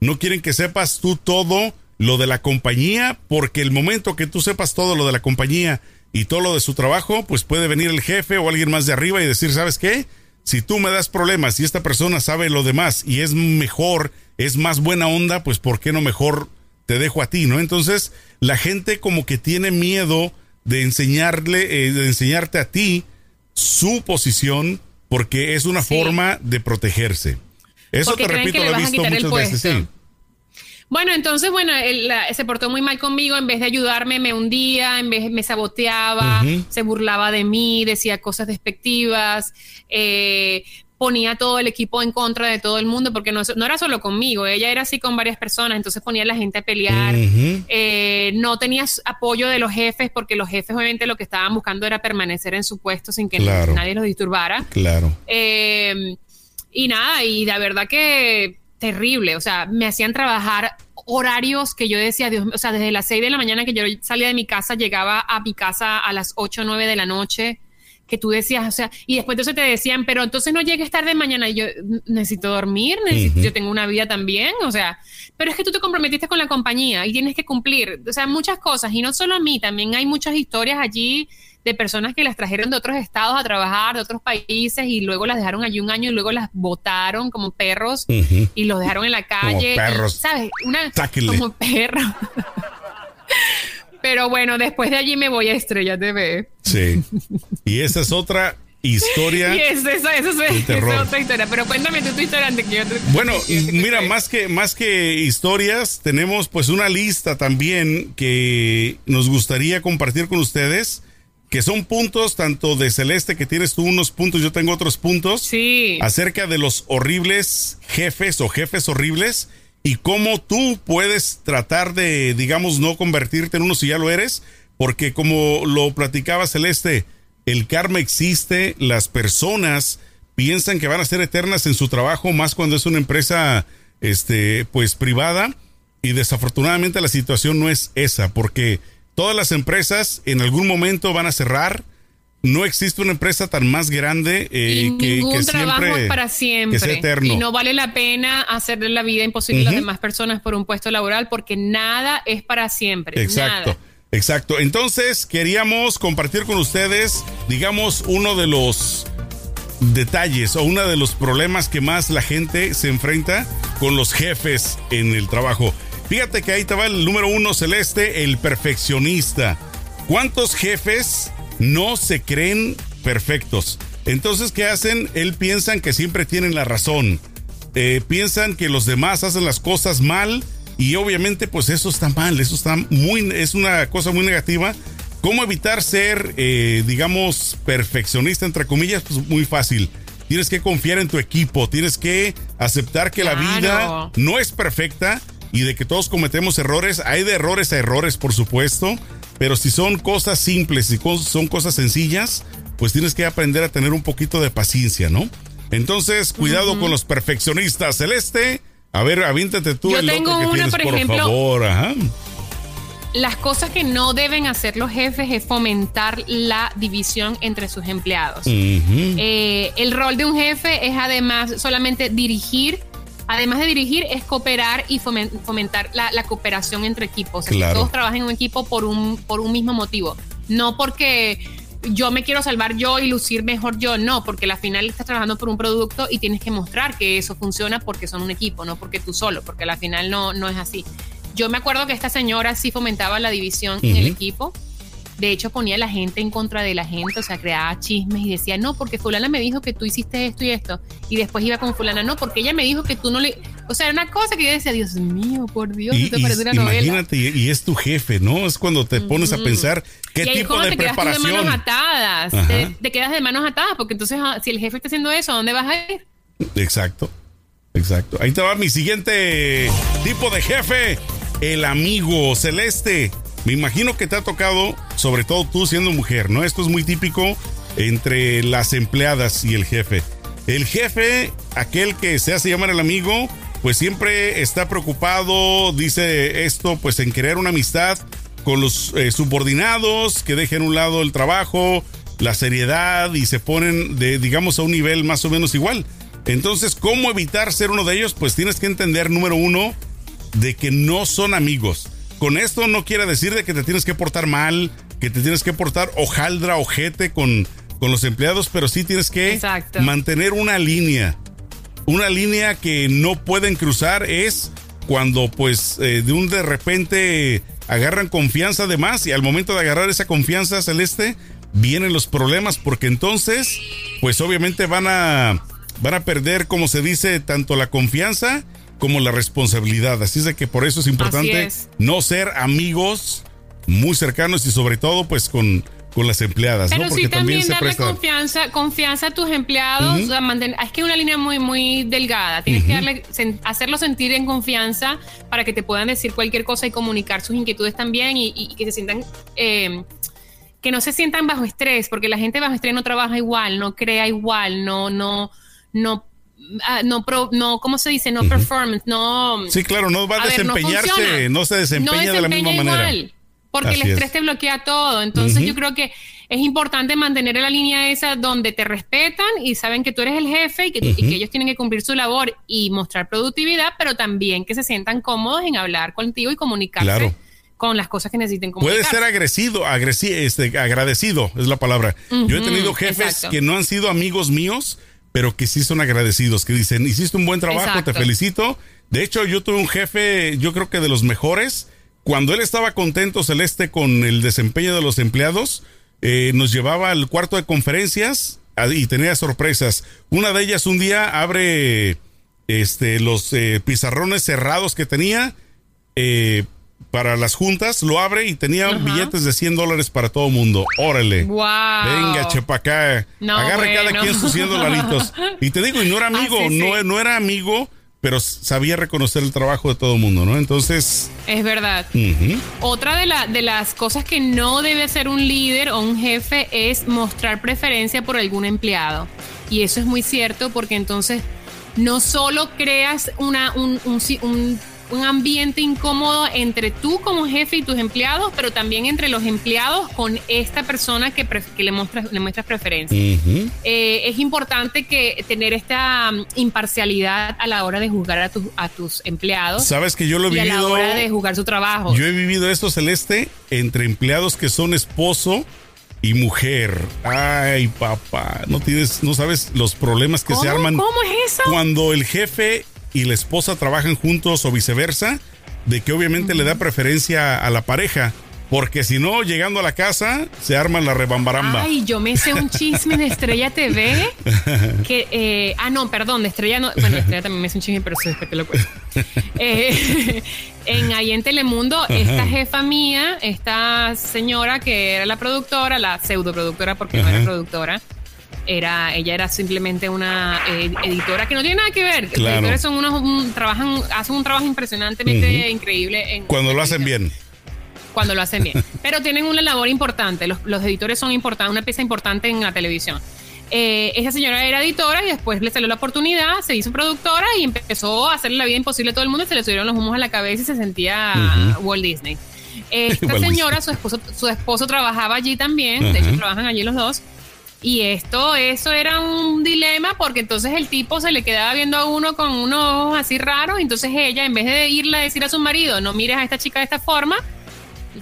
no quieren que sepas tú todo lo de la compañía, porque el momento que tú sepas todo lo de la compañía y todo lo de su trabajo, pues puede venir el jefe o alguien más de arriba y decir, ¿sabes qué? Si tú me das problemas y esta persona sabe lo demás y es mejor, es más buena onda, pues ¿por qué no mejor te dejo a ti, ¿no? Entonces, la gente como que tiene miedo de enseñarle, eh, de enseñarte a ti su posición porque es una Sí. forma de protegerse. Eso Porque te repito, lo he visto muchas veces, sí. Bueno, entonces, bueno, él la- se portó muy mal conmigo, en vez de ayudarme me hundía, en vez me saboteaba, se burlaba de mí, decía cosas despectivas, eh, ponía todo el equipo en contra de todo el mundo, porque no, no era solo conmigo, ella era así con varias personas, entonces ponía a la gente a pelear, eh, no tenías apoyo de los jefes, porque los jefes obviamente lo que estaban buscando era permanecer en su puesto sin que Claro. nadie los disturbara. Claro. Eh, y nada, y la verdad que terrible, o sea, me hacían trabajar horarios que yo decía, Dios, o sea, desde las 6 de la mañana que yo salía de mi casa, llegaba a mi casa a las 8 o 9 de la noche, que tú decías, o sea, y después entonces te decían, pero entonces no llegues tarde mañana, y yo necesito dormir, necesito- yo tengo una vida también, o sea, pero es que tú te comprometiste con la compañía y tienes que cumplir, o sea, muchas cosas, y no solo a mí, también hay muchas historias allí de personas que las trajeron de otros estados a trabajar, de otros países, y luego las dejaron allí un año y luego las botaron como perros y los dejaron en la calle. y, perros. ¿Sabes? Una como perro. Pero bueno, después de allí me voy a Estrella TV. Sí. Y esa es otra historia. Y es, esa es otra historia. Pero cuéntame tú tu historia antes que yo te- Bueno, que yo te mira, más que, más que historias, tenemos pues una lista también que nos gustaría compartir con ustedes, que son puntos tanto de Celeste, que tienes tú unos puntos, yo tengo otros puntos, Sí. acerca de los horribles jefes o jefes horribles y cómo tú puedes tratar de, digamos, no convertirte en uno si ya lo eres, porque como lo platicaba Celeste, el karma existe, las personas piensan que van a ser eternas en su trabajo, más cuando es una empresa, este, pues privada, y desafortunadamente la situación no es esa, porque todas las empresas en algún momento van a cerrar. No existe una empresa tan más grande eh, y que, ningún que trabajo siempre es para siempre. que sea eterno. Y no vale la pena hacerle la vida imposible a las demás personas por un puesto laboral porque nada es para siempre. Exacto. Nada. Exacto. Entonces, queríamos compartir con ustedes, digamos, uno de los detalles o uno de los problemas que más la gente se enfrenta con los jefes en el trabajo. Fíjate que ahí te va el número uno celeste, el perfeccionista. ¿Cuántos jefes no se creen perfectos? Entonces, ¿qué hacen? Él piensan que siempre tienen la razón. Eh, piensan que los demás hacen las cosas mal y obviamente pues eso está mal, eso está muy, es una cosa muy negativa ¿Cómo evitar ser, eh, digamos, perfeccionista, entre comillas? Pues muy fácil. Tienes que confiar en tu equipo, tienes que aceptar que la vida no es perfecta y de que todos cometemos errores. Hay de errores a errores, por supuesto, pero si son cosas simples y cos- son cosas sencillas, pues tienes que aprender a tener un poquito de paciencia, ¿no? Entonces, cuidado con los perfeccionistas. Celeste, a ver, aviéntate tú Yo el tengo otro que una, tienes, por por ejemplo, favor. Ajá. Las cosas que no deben hacer los jefes es fomentar la división entre sus empleados. Eh, el rol de un jefe es además solamente dirigir. Además de dirigir, es cooperar y fomen- fomentar la, la cooperación entre equipos. O sea, que Claro. todos trabajen en un equipo por un, por un mismo motivo. No porque yo me quiero salvar yo y lucir mejor yo, no, porque al final estás trabajando por un producto y tienes que mostrar que eso funciona porque son un equipo, no porque tú solo, porque al final no, no es así. Yo me acuerdo que esta señora sí fomentaba la división en el equipo. De hecho, ponía a la gente en contra de la gente, o sea, creaba chismes y decía, no, porque fulana me dijo que tú hiciste esto y esto. Y después iba con fulana, no, porque ella me dijo que tú no le... O sea, era una cosa que yo decía, Dios mío, por Dios, Y, esto y parece una novela. imagínate, y, y es tu jefe, ¿no? Es cuando te pones a pensar qué y ahí tipo de te quedas tú de preparación. manos atadas. Te, te quedas de manos atadas, porque entonces, ah, si el jefe está haciendo eso, ¿a dónde vas a ir? Exacto, exacto. Ahí te va mi siguiente tipo de jefe, el amigo celeste. Me imagino que te ha tocado, sobre todo tú siendo mujer, ¿no? Esto es muy típico entre las empleadas y el jefe. El jefe, aquel que se hace llamar el amigo, pues siempre está preocupado, dice esto, pues en crear una amistad con los eh, subordinados, que dejen un lado el trabajo, la seriedad y se ponen, de, digamos, a un nivel más o menos igual. Entonces, ¿cómo evitar ser uno de ellos? Pues tienes que entender, número uno, de que no son amigos. Con esto no quiere decir de que te tienes que portar mal, que te tienes que portar hojaldra, ojete con, con los empleados, pero sí tienes que Exacto. mantener una línea. Una línea que no pueden cruzar es cuando pues eh, de un de repente agarran confianza de más y al momento de agarrar esa confianza celeste vienen los problemas porque entonces pues obviamente van a van a perder como se dice tanto la confianza como la responsabilidad así es de que por eso es importante es. no ser amigos muy cercanos y sobre todo pues con con las empleadas Pero ¿no? sí porque también, se darle confianza, confianza a tus empleados. o sea, manten- es que es una línea muy, muy delgada. Tienes que darle, sen- hacerlo sentir en confianza para que te puedan decir cualquier cosa y comunicar sus inquietudes también y, y que se sientan. eh, que no se sientan bajo estrés, porque la gente bajo estrés no trabaja igual, no crea igual, no, no, no, ah, no, pro- no, ¿cómo se dice? No performance, no. Sí, claro, no va a, A ver, no desempeñarse, no, se desempeña de la misma desempeña manera. igual, porque Así el es. estrés te bloquea todo. Entonces yo creo que es importante mantener la línea esa donde te respetan y saben que tú eres el jefe y que, y que ellos tienen que cumplir su labor y mostrar productividad, pero también que se sientan cómodos en hablar contigo y comunicarse Claro. con las cosas que necesiten Puede comunicar. ser agresivo, agresi- este, agradecido, es la palabra. Yo he tenido jefes exacto. que no han sido amigos míos, pero que sí son agradecidos, que dicen, hiciste un buen trabajo, Exacto. te felicito. De hecho, yo tuve un jefe, yo creo que de los mejores. Cuando él estaba contento, Celeste, con el desempeño de los empleados, eh, nos llevaba al cuarto de conferencias y tenía sorpresas. Una de ellas un día abre este, los eh, pizarrones cerrados que tenía eh, para las juntas, lo abre y tenía Ajá. billetes de 100 dólares para todo mundo. Órale. Wow. Venga, chepa acá. No, Agarre cada quien sus 100 dolaritos. Y te digo, y no era amigo, Ah, sí, no, sí. no era amigo, pero sabía reconocer el trabajo de todo el mundo, ¿no? Entonces, Es verdad. Otra de, la- de las cosas que no debe hacer un líder o un jefe es mostrar preferencia por algún empleado. Y eso es muy cierto porque entonces no solo creas una, un, un si- un- un ambiente incómodo entre tú como jefe y tus empleados, pero también entre los empleados con esta persona que, le, muestras, le muestras preferencia. Eh, es importante que tener esta mm, imparcialidad a la hora de juzgar a, tus a tus empleados sabes que yo lo he y a la vivido. hora de juzgar su trabajo. Yo he vivido esto, Celeste, entre empleados que son esposo y mujer. Ay, papá, no tienes, no sabes los problemas que se arman ¿Cómo es eso? cuando el jefe y la esposa trabajan juntos o viceversa, de que obviamente le da preferencia a la pareja. Porque si no, llegando a la casa, se arma la rebambaramba. Ay, yo me sé un chisme de Estrella TV. Que, eh, ah, no, perdón, de Estrella no. Bueno, Estrella también me sé un chisme, pero sí, después te lo cuento. Eh, en ahí en Telemundo, esta jefa mía, esta señora que era la productora, la pseudo productora, porque no era productora. Era, ella era simplemente una eh, editora que no tiene nada que ver. Los editores son unos, un- trabajan, hacen un trabajo impresionantemente increíble. En, Cuando lo hacen bien. cuando lo hacen bien. Pero tienen una labor importante. Los, los editores son importantes, una pieza importante en la televisión. Eh, esa señora era editora y después le salió la oportunidad, se hizo productora y empezó a hacerle la vida imposible a todo el mundo. Se le subieron los humos a la cabeza y se sentía Walt Disney. Esta Walt señora, su esposo, su esposo trabajaba allí también, de hecho trabajan allí los dos. Y esto, eso era un dilema porque entonces el tipo se le quedaba viendo a uno con unos ojos así raros. Entonces ella, en vez de irle a decir a su marido, no mires a esta chica de esta forma,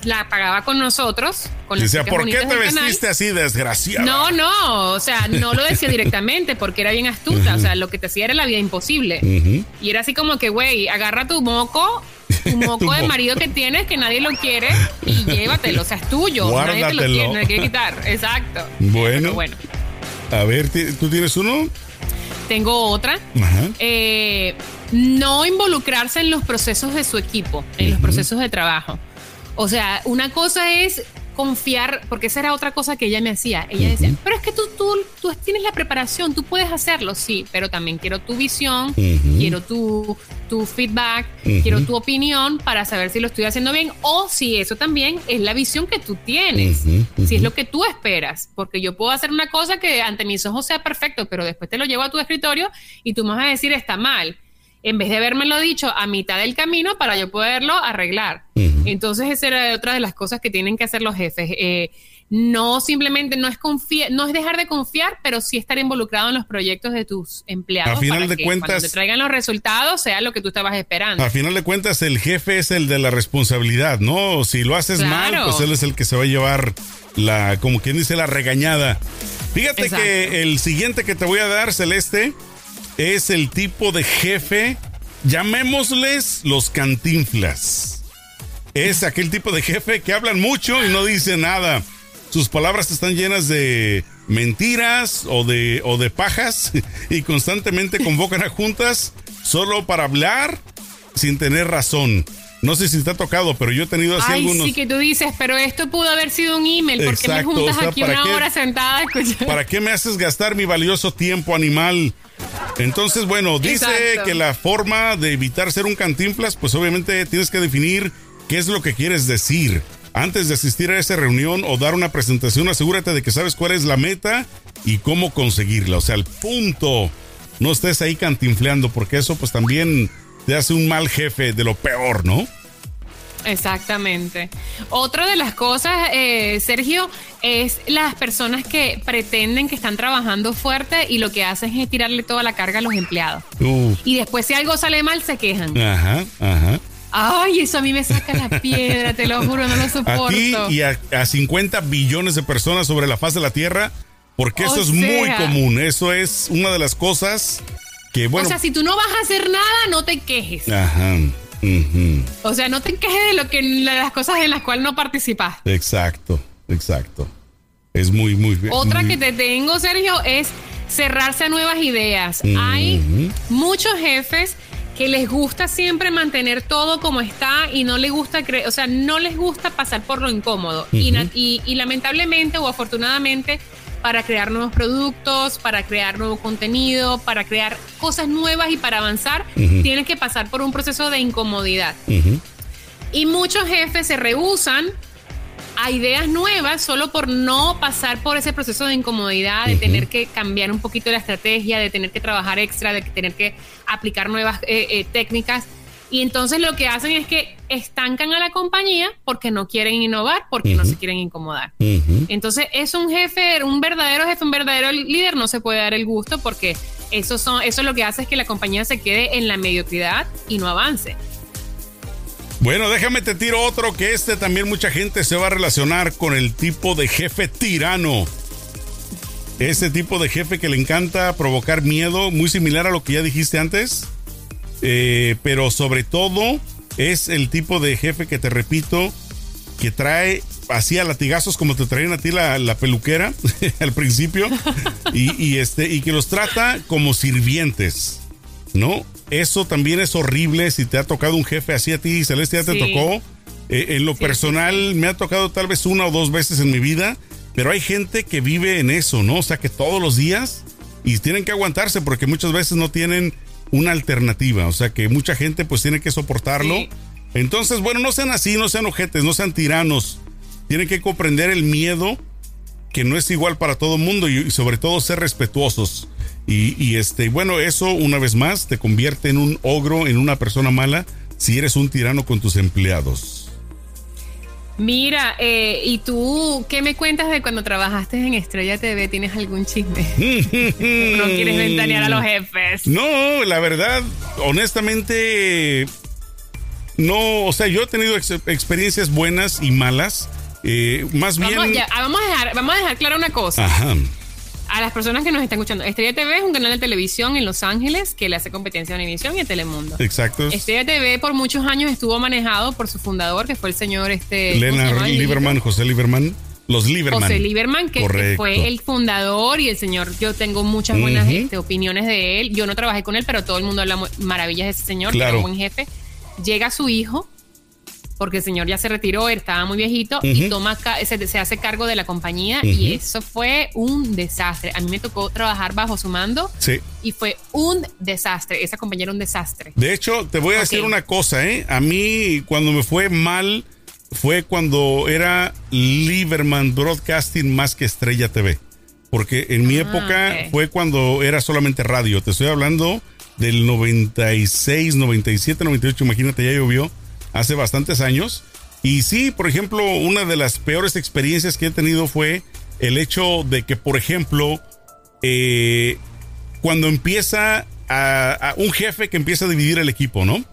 la pagaba con nosotros. Con chicas ¿por qué te del canal". vestiste así, desgraciada? No, no, o sea, no lo decía directamente porque era bien astuta. O sea, lo que te hacía era la vida imposible. Y era así como que, güey, agarra tu moco, tu moco de marido que tienes, que nadie lo quiere, y llévatelo. O sea, es tuyo. Nadie te lo quiere, no le quiere quitar. Exacto. Bueno. Pero bueno, A ver, ¿tú tienes uno? tengo otra. Ajá. Eh, no involucrarse en los procesos de su equipo, en los procesos de trabajo. O sea, una cosa es confiar, porque esa era otra cosa que ella me hacía. Ella decía, pero es que tú, tú, tú tienes la preparación, tú puedes hacerlo, sí, pero también quiero tu visión, quiero tu, tu feedback, quiero tu opinión para saber si lo estoy haciendo bien o si eso también es la visión que tú tienes, si es lo que tú esperas, porque yo puedo hacer una cosa que ante mis ojos sea perfecto, pero después te lo llevo a tu escritorio y tú me vas a decir está mal. En vez de habérmelo dicho a mitad del camino para yo poderlo arreglar. Entonces, esa era otra de las cosas que tienen que hacer los jefes. Eh, no simplemente, no es no es dejar de confiar, pero sí estar involucrado en los proyectos de tus empleados. A final para de que cuentas- cuando te traigan los resultados, sea lo que tú estabas esperando. A final de cuentas, el jefe es el de la responsabilidad, ¿no? Si lo haces mal, pues él es el que se va a llevar la, como quien dice, la regañada. Fíjate Exacto. que el siguiente que te voy a dar, Celeste, es el tipo de jefe, llamémosles los cantinflas. Es aquel tipo de jefe que hablan mucho y no dice nada. Sus palabras están llenas de mentiras o de, o de pajas y constantemente convocan a juntas solo para hablar sin tener razón. No sé si te ha tocado, pero yo he tenido así Ay, algunos. sí que tú dices, pero esto pudo haber sido un email. ¿Por qué me juntas o sea, aquí ¿para una qué? hora sentada a escuchar? ¿Para qué me haces gastar mi valioso tiempo animal? Entonces, bueno, dice Exacto. que la forma de evitar ser un cantinflas, pues obviamente tienes que definir qué es lo que quieres decir. Antes de asistir a esa reunión o dar una presentación, asegúrate de que sabes cuál es la meta y cómo conseguirla. O sea, el punto. No estés ahí cantinfleando, porque eso pues también te hace un mal jefe de lo peor, ¿no? Exactamente. Otra de las cosas, eh, Sergio, es las personas que pretenden que están trabajando fuerte y lo que hacen es tirarle toda la carga a los empleados. Uh, Y después si algo sale mal, se quejan. ajá, ajá. Ay, eso a mí me saca la piedra, te lo juro, no lo soporto. Aquí y a, a 50 billones de personas sobre la faz de la Tierra, porque O eso es muy común. Eso es una de las cosas que, bueno. o sea, si tú no vas a hacer nada, no te quejes. Ajá. ujú, O sea, no te quejes de lo que las cosas en las cuales no participas. Exacto, exacto. Es muy, muy bien. Otra muy- que te tengo, Sergio, es cerrarse a nuevas ideas. Hay muchos jefes que les gusta siempre mantener todo como está y no les gusta o sea, no les gusta pasar por lo incómodo. y- y lamentablemente o afortunadamente, para crear nuevos productos, para crear nuevo contenido, para crear cosas nuevas y para avanzar, tienes que pasar por un proceso de incomodidad. Y muchos jefes se rehusan a ideas nuevas solo por no pasar por ese proceso de incomodidad, de tener que cambiar un poquito la estrategia, de tener que trabajar extra, de tener que aplicar nuevas eh, eh, técnicas. Y entonces lo que hacen es que estancan a la compañía porque no quieren innovar, porque no se quieren incomodar. Entonces es un jefe, un verdadero jefe, un verdadero líder, no se puede dar el gusto porque eso, son, eso lo que hace es que la compañía se quede en la mediocridad y no avance. Bueno, déjame te tiro otro que este también mucha gente se va a relacionar con el tipo de jefe tirano. Ese tipo de jefe que le encanta provocar miedo, muy similar a lo que ya dijiste antes. Eh, pero sobre todo es el tipo de jefe que te repito, que trae así a latigazos como te traían a ti la, la peluquera al principio y, y este y que los trata como sirvientes, ¿no? Eso también es horrible si te ha tocado un jefe así a ti, Celeste ya te tocó. Eh, en lo Sí, personal me ha tocado tal vez una o dos veces en mi vida, pero hay gente que vive en eso, ¿no? O sea que todos los días y tienen que aguantarse porque muchas veces no tienen una alternativa, o sea que mucha gente pues tiene que soportarlo. Sí. Entonces, bueno, no sean así, no sean ojetes, no sean tiranos. Tienen que comprender el miedo que no es igual para todo el mundo y, y sobre todo ser respetuosos. Y, y, este, bueno, eso una vez más te convierte en un ogro, en una persona mala, si eres un tirano con tus empleados. Mira, eh, ¿y tú qué me cuentas de cuando trabajaste en Estrella TV? ¿Tienes algún chisme? no quieres ventanear a los jefes. No, la verdad, honestamente, no, o sea, yo he tenido ex- experiencias buenas y malas. eh, más bien. Ya, vamos a dejar, vamos a dejar clara una cosa. Ajá. A las personas que nos están escuchando, Estrella TV es un canal de televisión en Los Ángeles que le hace competencia a Univisión y a Telemundo. Exacto. Estrella TV por muchos años estuvo manejado por su fundador, que fue el señor este. ¿cómo se Lieberman, José Lieberman. Los Lieberman. José Lieberman, que, Correcto. fue el fundador y el señor, yo tengo muchas buenas este, opiniones de él. Yo no trabajé con él, pero todo el mundo habla maravillas de ese señor, Claro. un buen jefe. Llega su hijo, porque el señor ya se retiró, él estaba muy viejito, y toma se, se hace cargo de la compañía, y eso fue un desastre. A mí me tocó trabajar bajo su mando, Sí. y fue un desastre. Esa compañía era un desastre. De hecho, te voy a decir una cosa, ¿eh? A mí, cuando me fue mal, fue cuando era Lieberman Broadcasting más que Estrella TV. Porque en mi Ah, época fue cuando era solamente radio. Te estoy hablando del 96, 97, 98, imagínate, ya llovió hace bastantes años. Y sí, por ejemplo, una de las peores experiencias que he tenido fue el hecho de que, por ejemplo, eh, cuando empieza a, a un jefe que empieza a dividir el equipo, ¿no?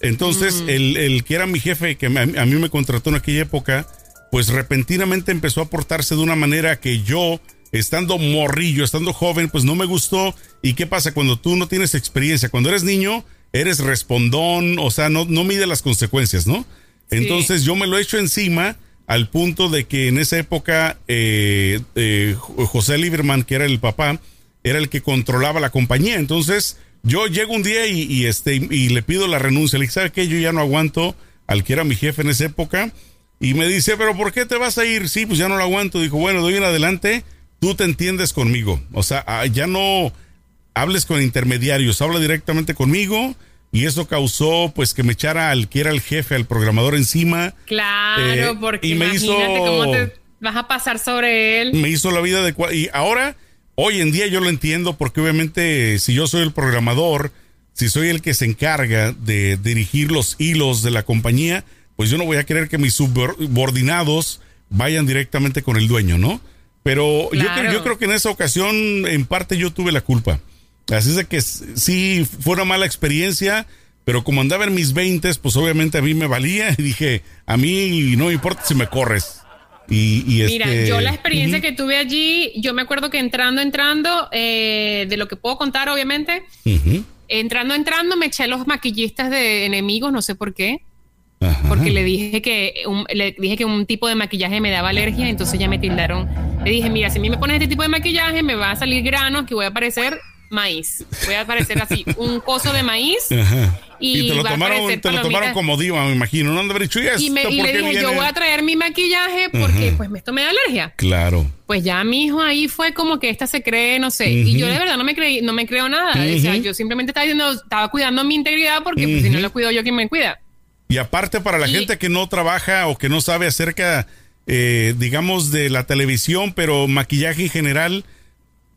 Entonces, el, el que era mi jefe, que me- a, mí me contrató en aquella época, pues repentinamente empezó a portarse de una manera que yo, estando morrillo, estando joven, pues no me gustó. ¿Y qué pasa cuando tú no tienes experiencia? Cuando eres niño, eres respondón, o sea, no, no mide las consecuencias, ¿no? Entonces yo me lo echo encima al punto de que en esa época eh, eh, José Lieberman, que era el papá, era el que controlaba la compañía. Entonces yo llego un día y, y, este, y le pido la renuncia. Le dije, ¿sabe qué? Yo ya no aguanto al que era mi jefe en esa época. Y me dice, ¿pero por qué te vas a ir? Sí, pues ya no lo aguanto. Dijo, bueno, de hoy en adelante, tú te entiendes conmigo. O sea, ah, ya no hables con intermediarios, habla directamente conmigo. Y eso causó, pues, que me echara al que era el jefe, al programador encima. Claro, Eh, porque y me imagínate hizo- cómo te vas a pasar sobre él. me hizo la vida de y ahora hoy en día yo lo entiendo porque obviamente si yo soy el programador si soy el que se encarga de dirigir los hilos de la compañía pues yo no voy a querer que mis subordinados vayan directamente con el dueño no pero yo, creo, yo creo que en esa ocasión en parte yo tuve la culpa así es de que sí fue una mala experiencia pero como andaba en mis 20 pues obviamente a mí me valía y dije a mí no me importa si me corres y, y Mira, este, yo la experiencia que tuve allí, yo me acuerdo que entrando, entrando, eh, de lo que puedo contar, obviamente, entrando, entrando, me eché a los maquillistas de enemigos, no sé por qué, ajá. porque le dije que un, le dije que un tipo de maquillaje me daba alergia, entonces ya me tildaron. Le dije, mira, si a mí me pones este tipo de maquillaje, me va a salir granos que voy a parecer maíz. Voy a parecer así, un coso de maíz. Ajá. Y Y, te lo tomaron, aparecer te lo tomaron como diva, me imagino. No haber dicho, "¿Y me, y le dije, yo viene?" voy a traer mi maquillaje porque Ajá. pues esto me da alergia. Claro. Pues ya mi hijo ahí fue como que esta se cree, no sé. Y yo de verdad no me creí, no me creo nada. O sea, yo simplemente estaba diciendo, estaba cuidando mi integridad porque pues, si no lo cuido yo, ¿quién me cuida? Y aparte, para la Y- gente que no trabaja o que no sabe acerca, eh, digamos, de la televisión, pero maquillaje en general,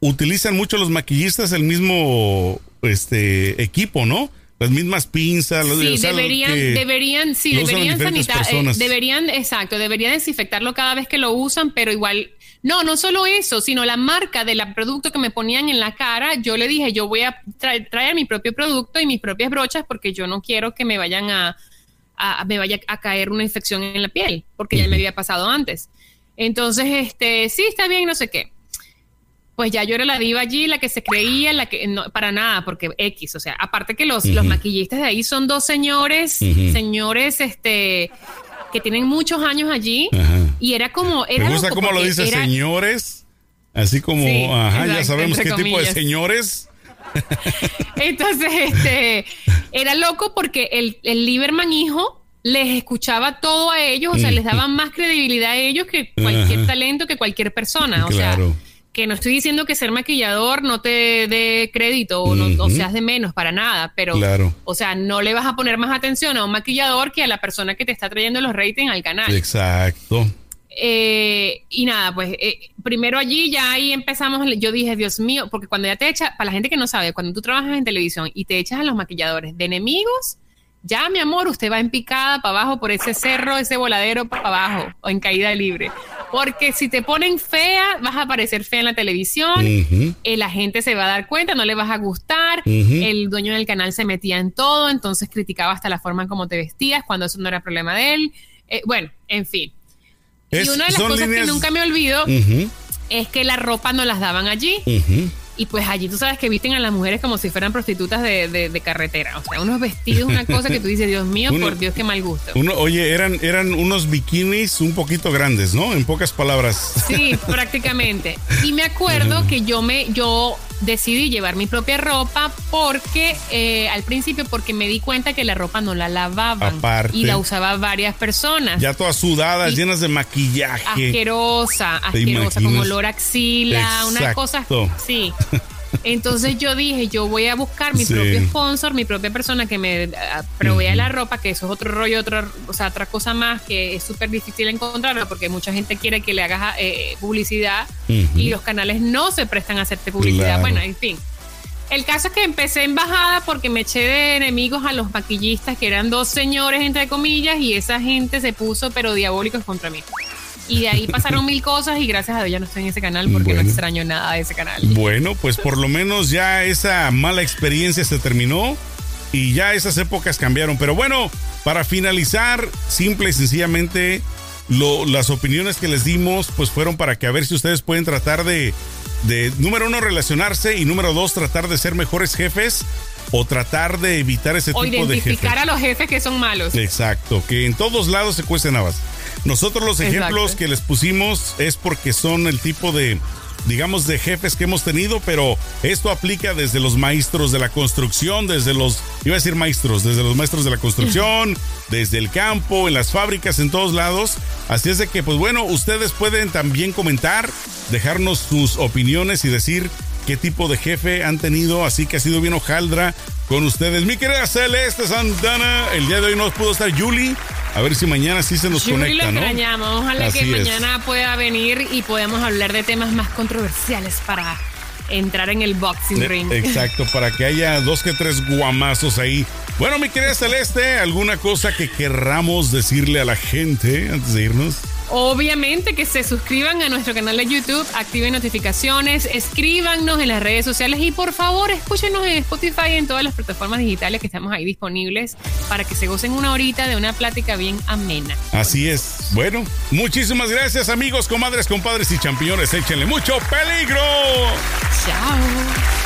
utilizan mucho los maquillistas el mismo este equipo, ¿no? Las mismas pinzas. los- Sí, o sea, deberían, que deberían, sí, lo deberían sanitar, eh, deberían, exacto, deberían desinfectarlo cada vez que lo usan, pero igual, no, no solo eso, sino la marca del producto que me ponían en la cara, yo le dije, yo voy a traer, traer mi propio producto y mis propias brochas porque yo no quiero que me vayan a, a- a- me vaya a caer una infección en la piel, porque ya me había pasado antes. Entonces, este, sí, está bien, no sé qué. Pues ya yo era la diva allí, la que se creía, la que no, para nada, porque X, o sea, aparte que los, los maquillistas de ahí son dos señores, señores, este, que tienen muchos años allí Ajá. y era como... Era Me gusta cómo lo dice era- señores. Así como, Sí, ajá, ya sabemos qué tipo de señores. Entonces, este, era loco porque el, el Lieberman hijo les escuchaba todo a ellos, o sea, les daba más credibilidad a ellos que cualquier Ajá. talento, que cualquier persona. O Claro. sea, que no estoy diciendo que ser maquillador no te dé crédito o, no, o seas de menos para nada, pero, Claro. o sea, no le vas a poner más atención a un maquillador que a la persona que te está trayendo los ratings al canal. Exacto. Eh, y nada, pues eh, primero allí ya ahí empezamos, yo dije, Dios mío, porque cuando ya te echas, para la gente que no sabe, cuando tú trabajas en televisión y te echas a los maquilladores de enemigos, ya mi amor, usted va en picada para abajo por ese cerro, ese voladero para abajo o en caída libre. Porque si te ponen fea, vas a parecer fea en la televisión, Ujú. eh, la gente se va a dar cuenta, no le vas a gustar, el dueño del canal se metía en todo, entonces criticaba hasta la forma en cómo te vestías, cuando eso no era problema de él. Eh, bueno, en fin. Es- y una de las cosas líneas- que nunca me olvido es que la ropa no las daban allí. Y pues allí tú sabes que visten a las mujeres como si fueran prostitutas de, de- de carretera. O sea, unos vestidos, una cosa que tú dices, Dios mío, Uno- por Dios, qué mal gusto. Uno, oye, eran, eran unos bikinis un poquito grandes, ¿no? En pocas palabras. Sí, prácticamente. Y me acuerdo que yo me, yo decidí llevar mi propia ropa porque eh, al principio porque me di cuenta que la ropa no la lavaban Aparte. y la usaba varias personas. Ya todas sudadas, llenas de maquillaje. asquerosa, asquerosa, con olor a axila, una cosa Exacto. sí. Entonces yo dije, yo voy a buscar mi Sí. propio sponsor, mi propia persona que me ah, provea la ropa, que eso es otro rollo, otra, o sea, otra cosa más que es súper difícil encontrarla porque mucha gente quiere que le hagas eh, publicidad y los canales no se prestan a hacerte publicidad. Claro. Bueno, en fin. El caso es que empecé en bajada porque me eché de enemigos a los maquillistas, que eran dos señores, entre comillas, y esa gente se puso, pero diabólicos contra mí. Y de ahí pasaron mil cosas y gracias a Dios ya no estoy en ese canal porque Bueno. no extraño nada de ese canal. Bueno, pues por lo menos ya esa mala experiencia se terminó y ya esas épocas cambiaron. Pero bueno, para finalizar, simple y sencillamente, lo- las opiniones que les dimos, pues fueron para que a ver si ustedes pueden tratar de, de, número uno, relacionarse y número dos, tratar de ser mejores jefes o tratar de evitar ese O tipo de jefes. identificar a los jefes que son malos. Exacto, que en todos lados se cuecen habas. Nosotros los Exacto. ejemplos que les pusimos es porque son el tipo de, digamos, de jefes que hemos tenido, pero esto aplica desde los maestros de la construcción, desde los, iba a decir maestros, desde los maestros de la construcción, desde el campo, en las fábricas, en todos lados. Así es de que, pues bueno, ustedes pueden también comentar, dejarnos sus opiniones y decir qué tipo de jefe han tenido, así que ha sido bien hojaldra con ustedes. Mi querida Celeste Santana, el día de hoy no pudo estar Julie, a ver si mañana sí se nos conecta, lo ¿no? extrañamos. Ojalá Así que es. mañana pueda venir y podamos hablar de temas más controversiales para entrar en el boxing Eh, ring. Exacto, para que haya dos que tres guamazos ahí. Bueno, mi querida Celeste, ¿alguna cosa que querramos decirle a la gente antes de irnos? Obviamente que se suscriban a nuestro canal de YouTube, activen notificaciones, escríbanos en las redes sociales y por favor escúchenos en Spotify y en todas las plataformas digitales que estamos ahí disponibles para que se gocen una horita de una plática bien amena. Así es. Bueno, muchísimas gracias amigos, comadres, compadres y champiñones. Échenle mucho peligro. Chao.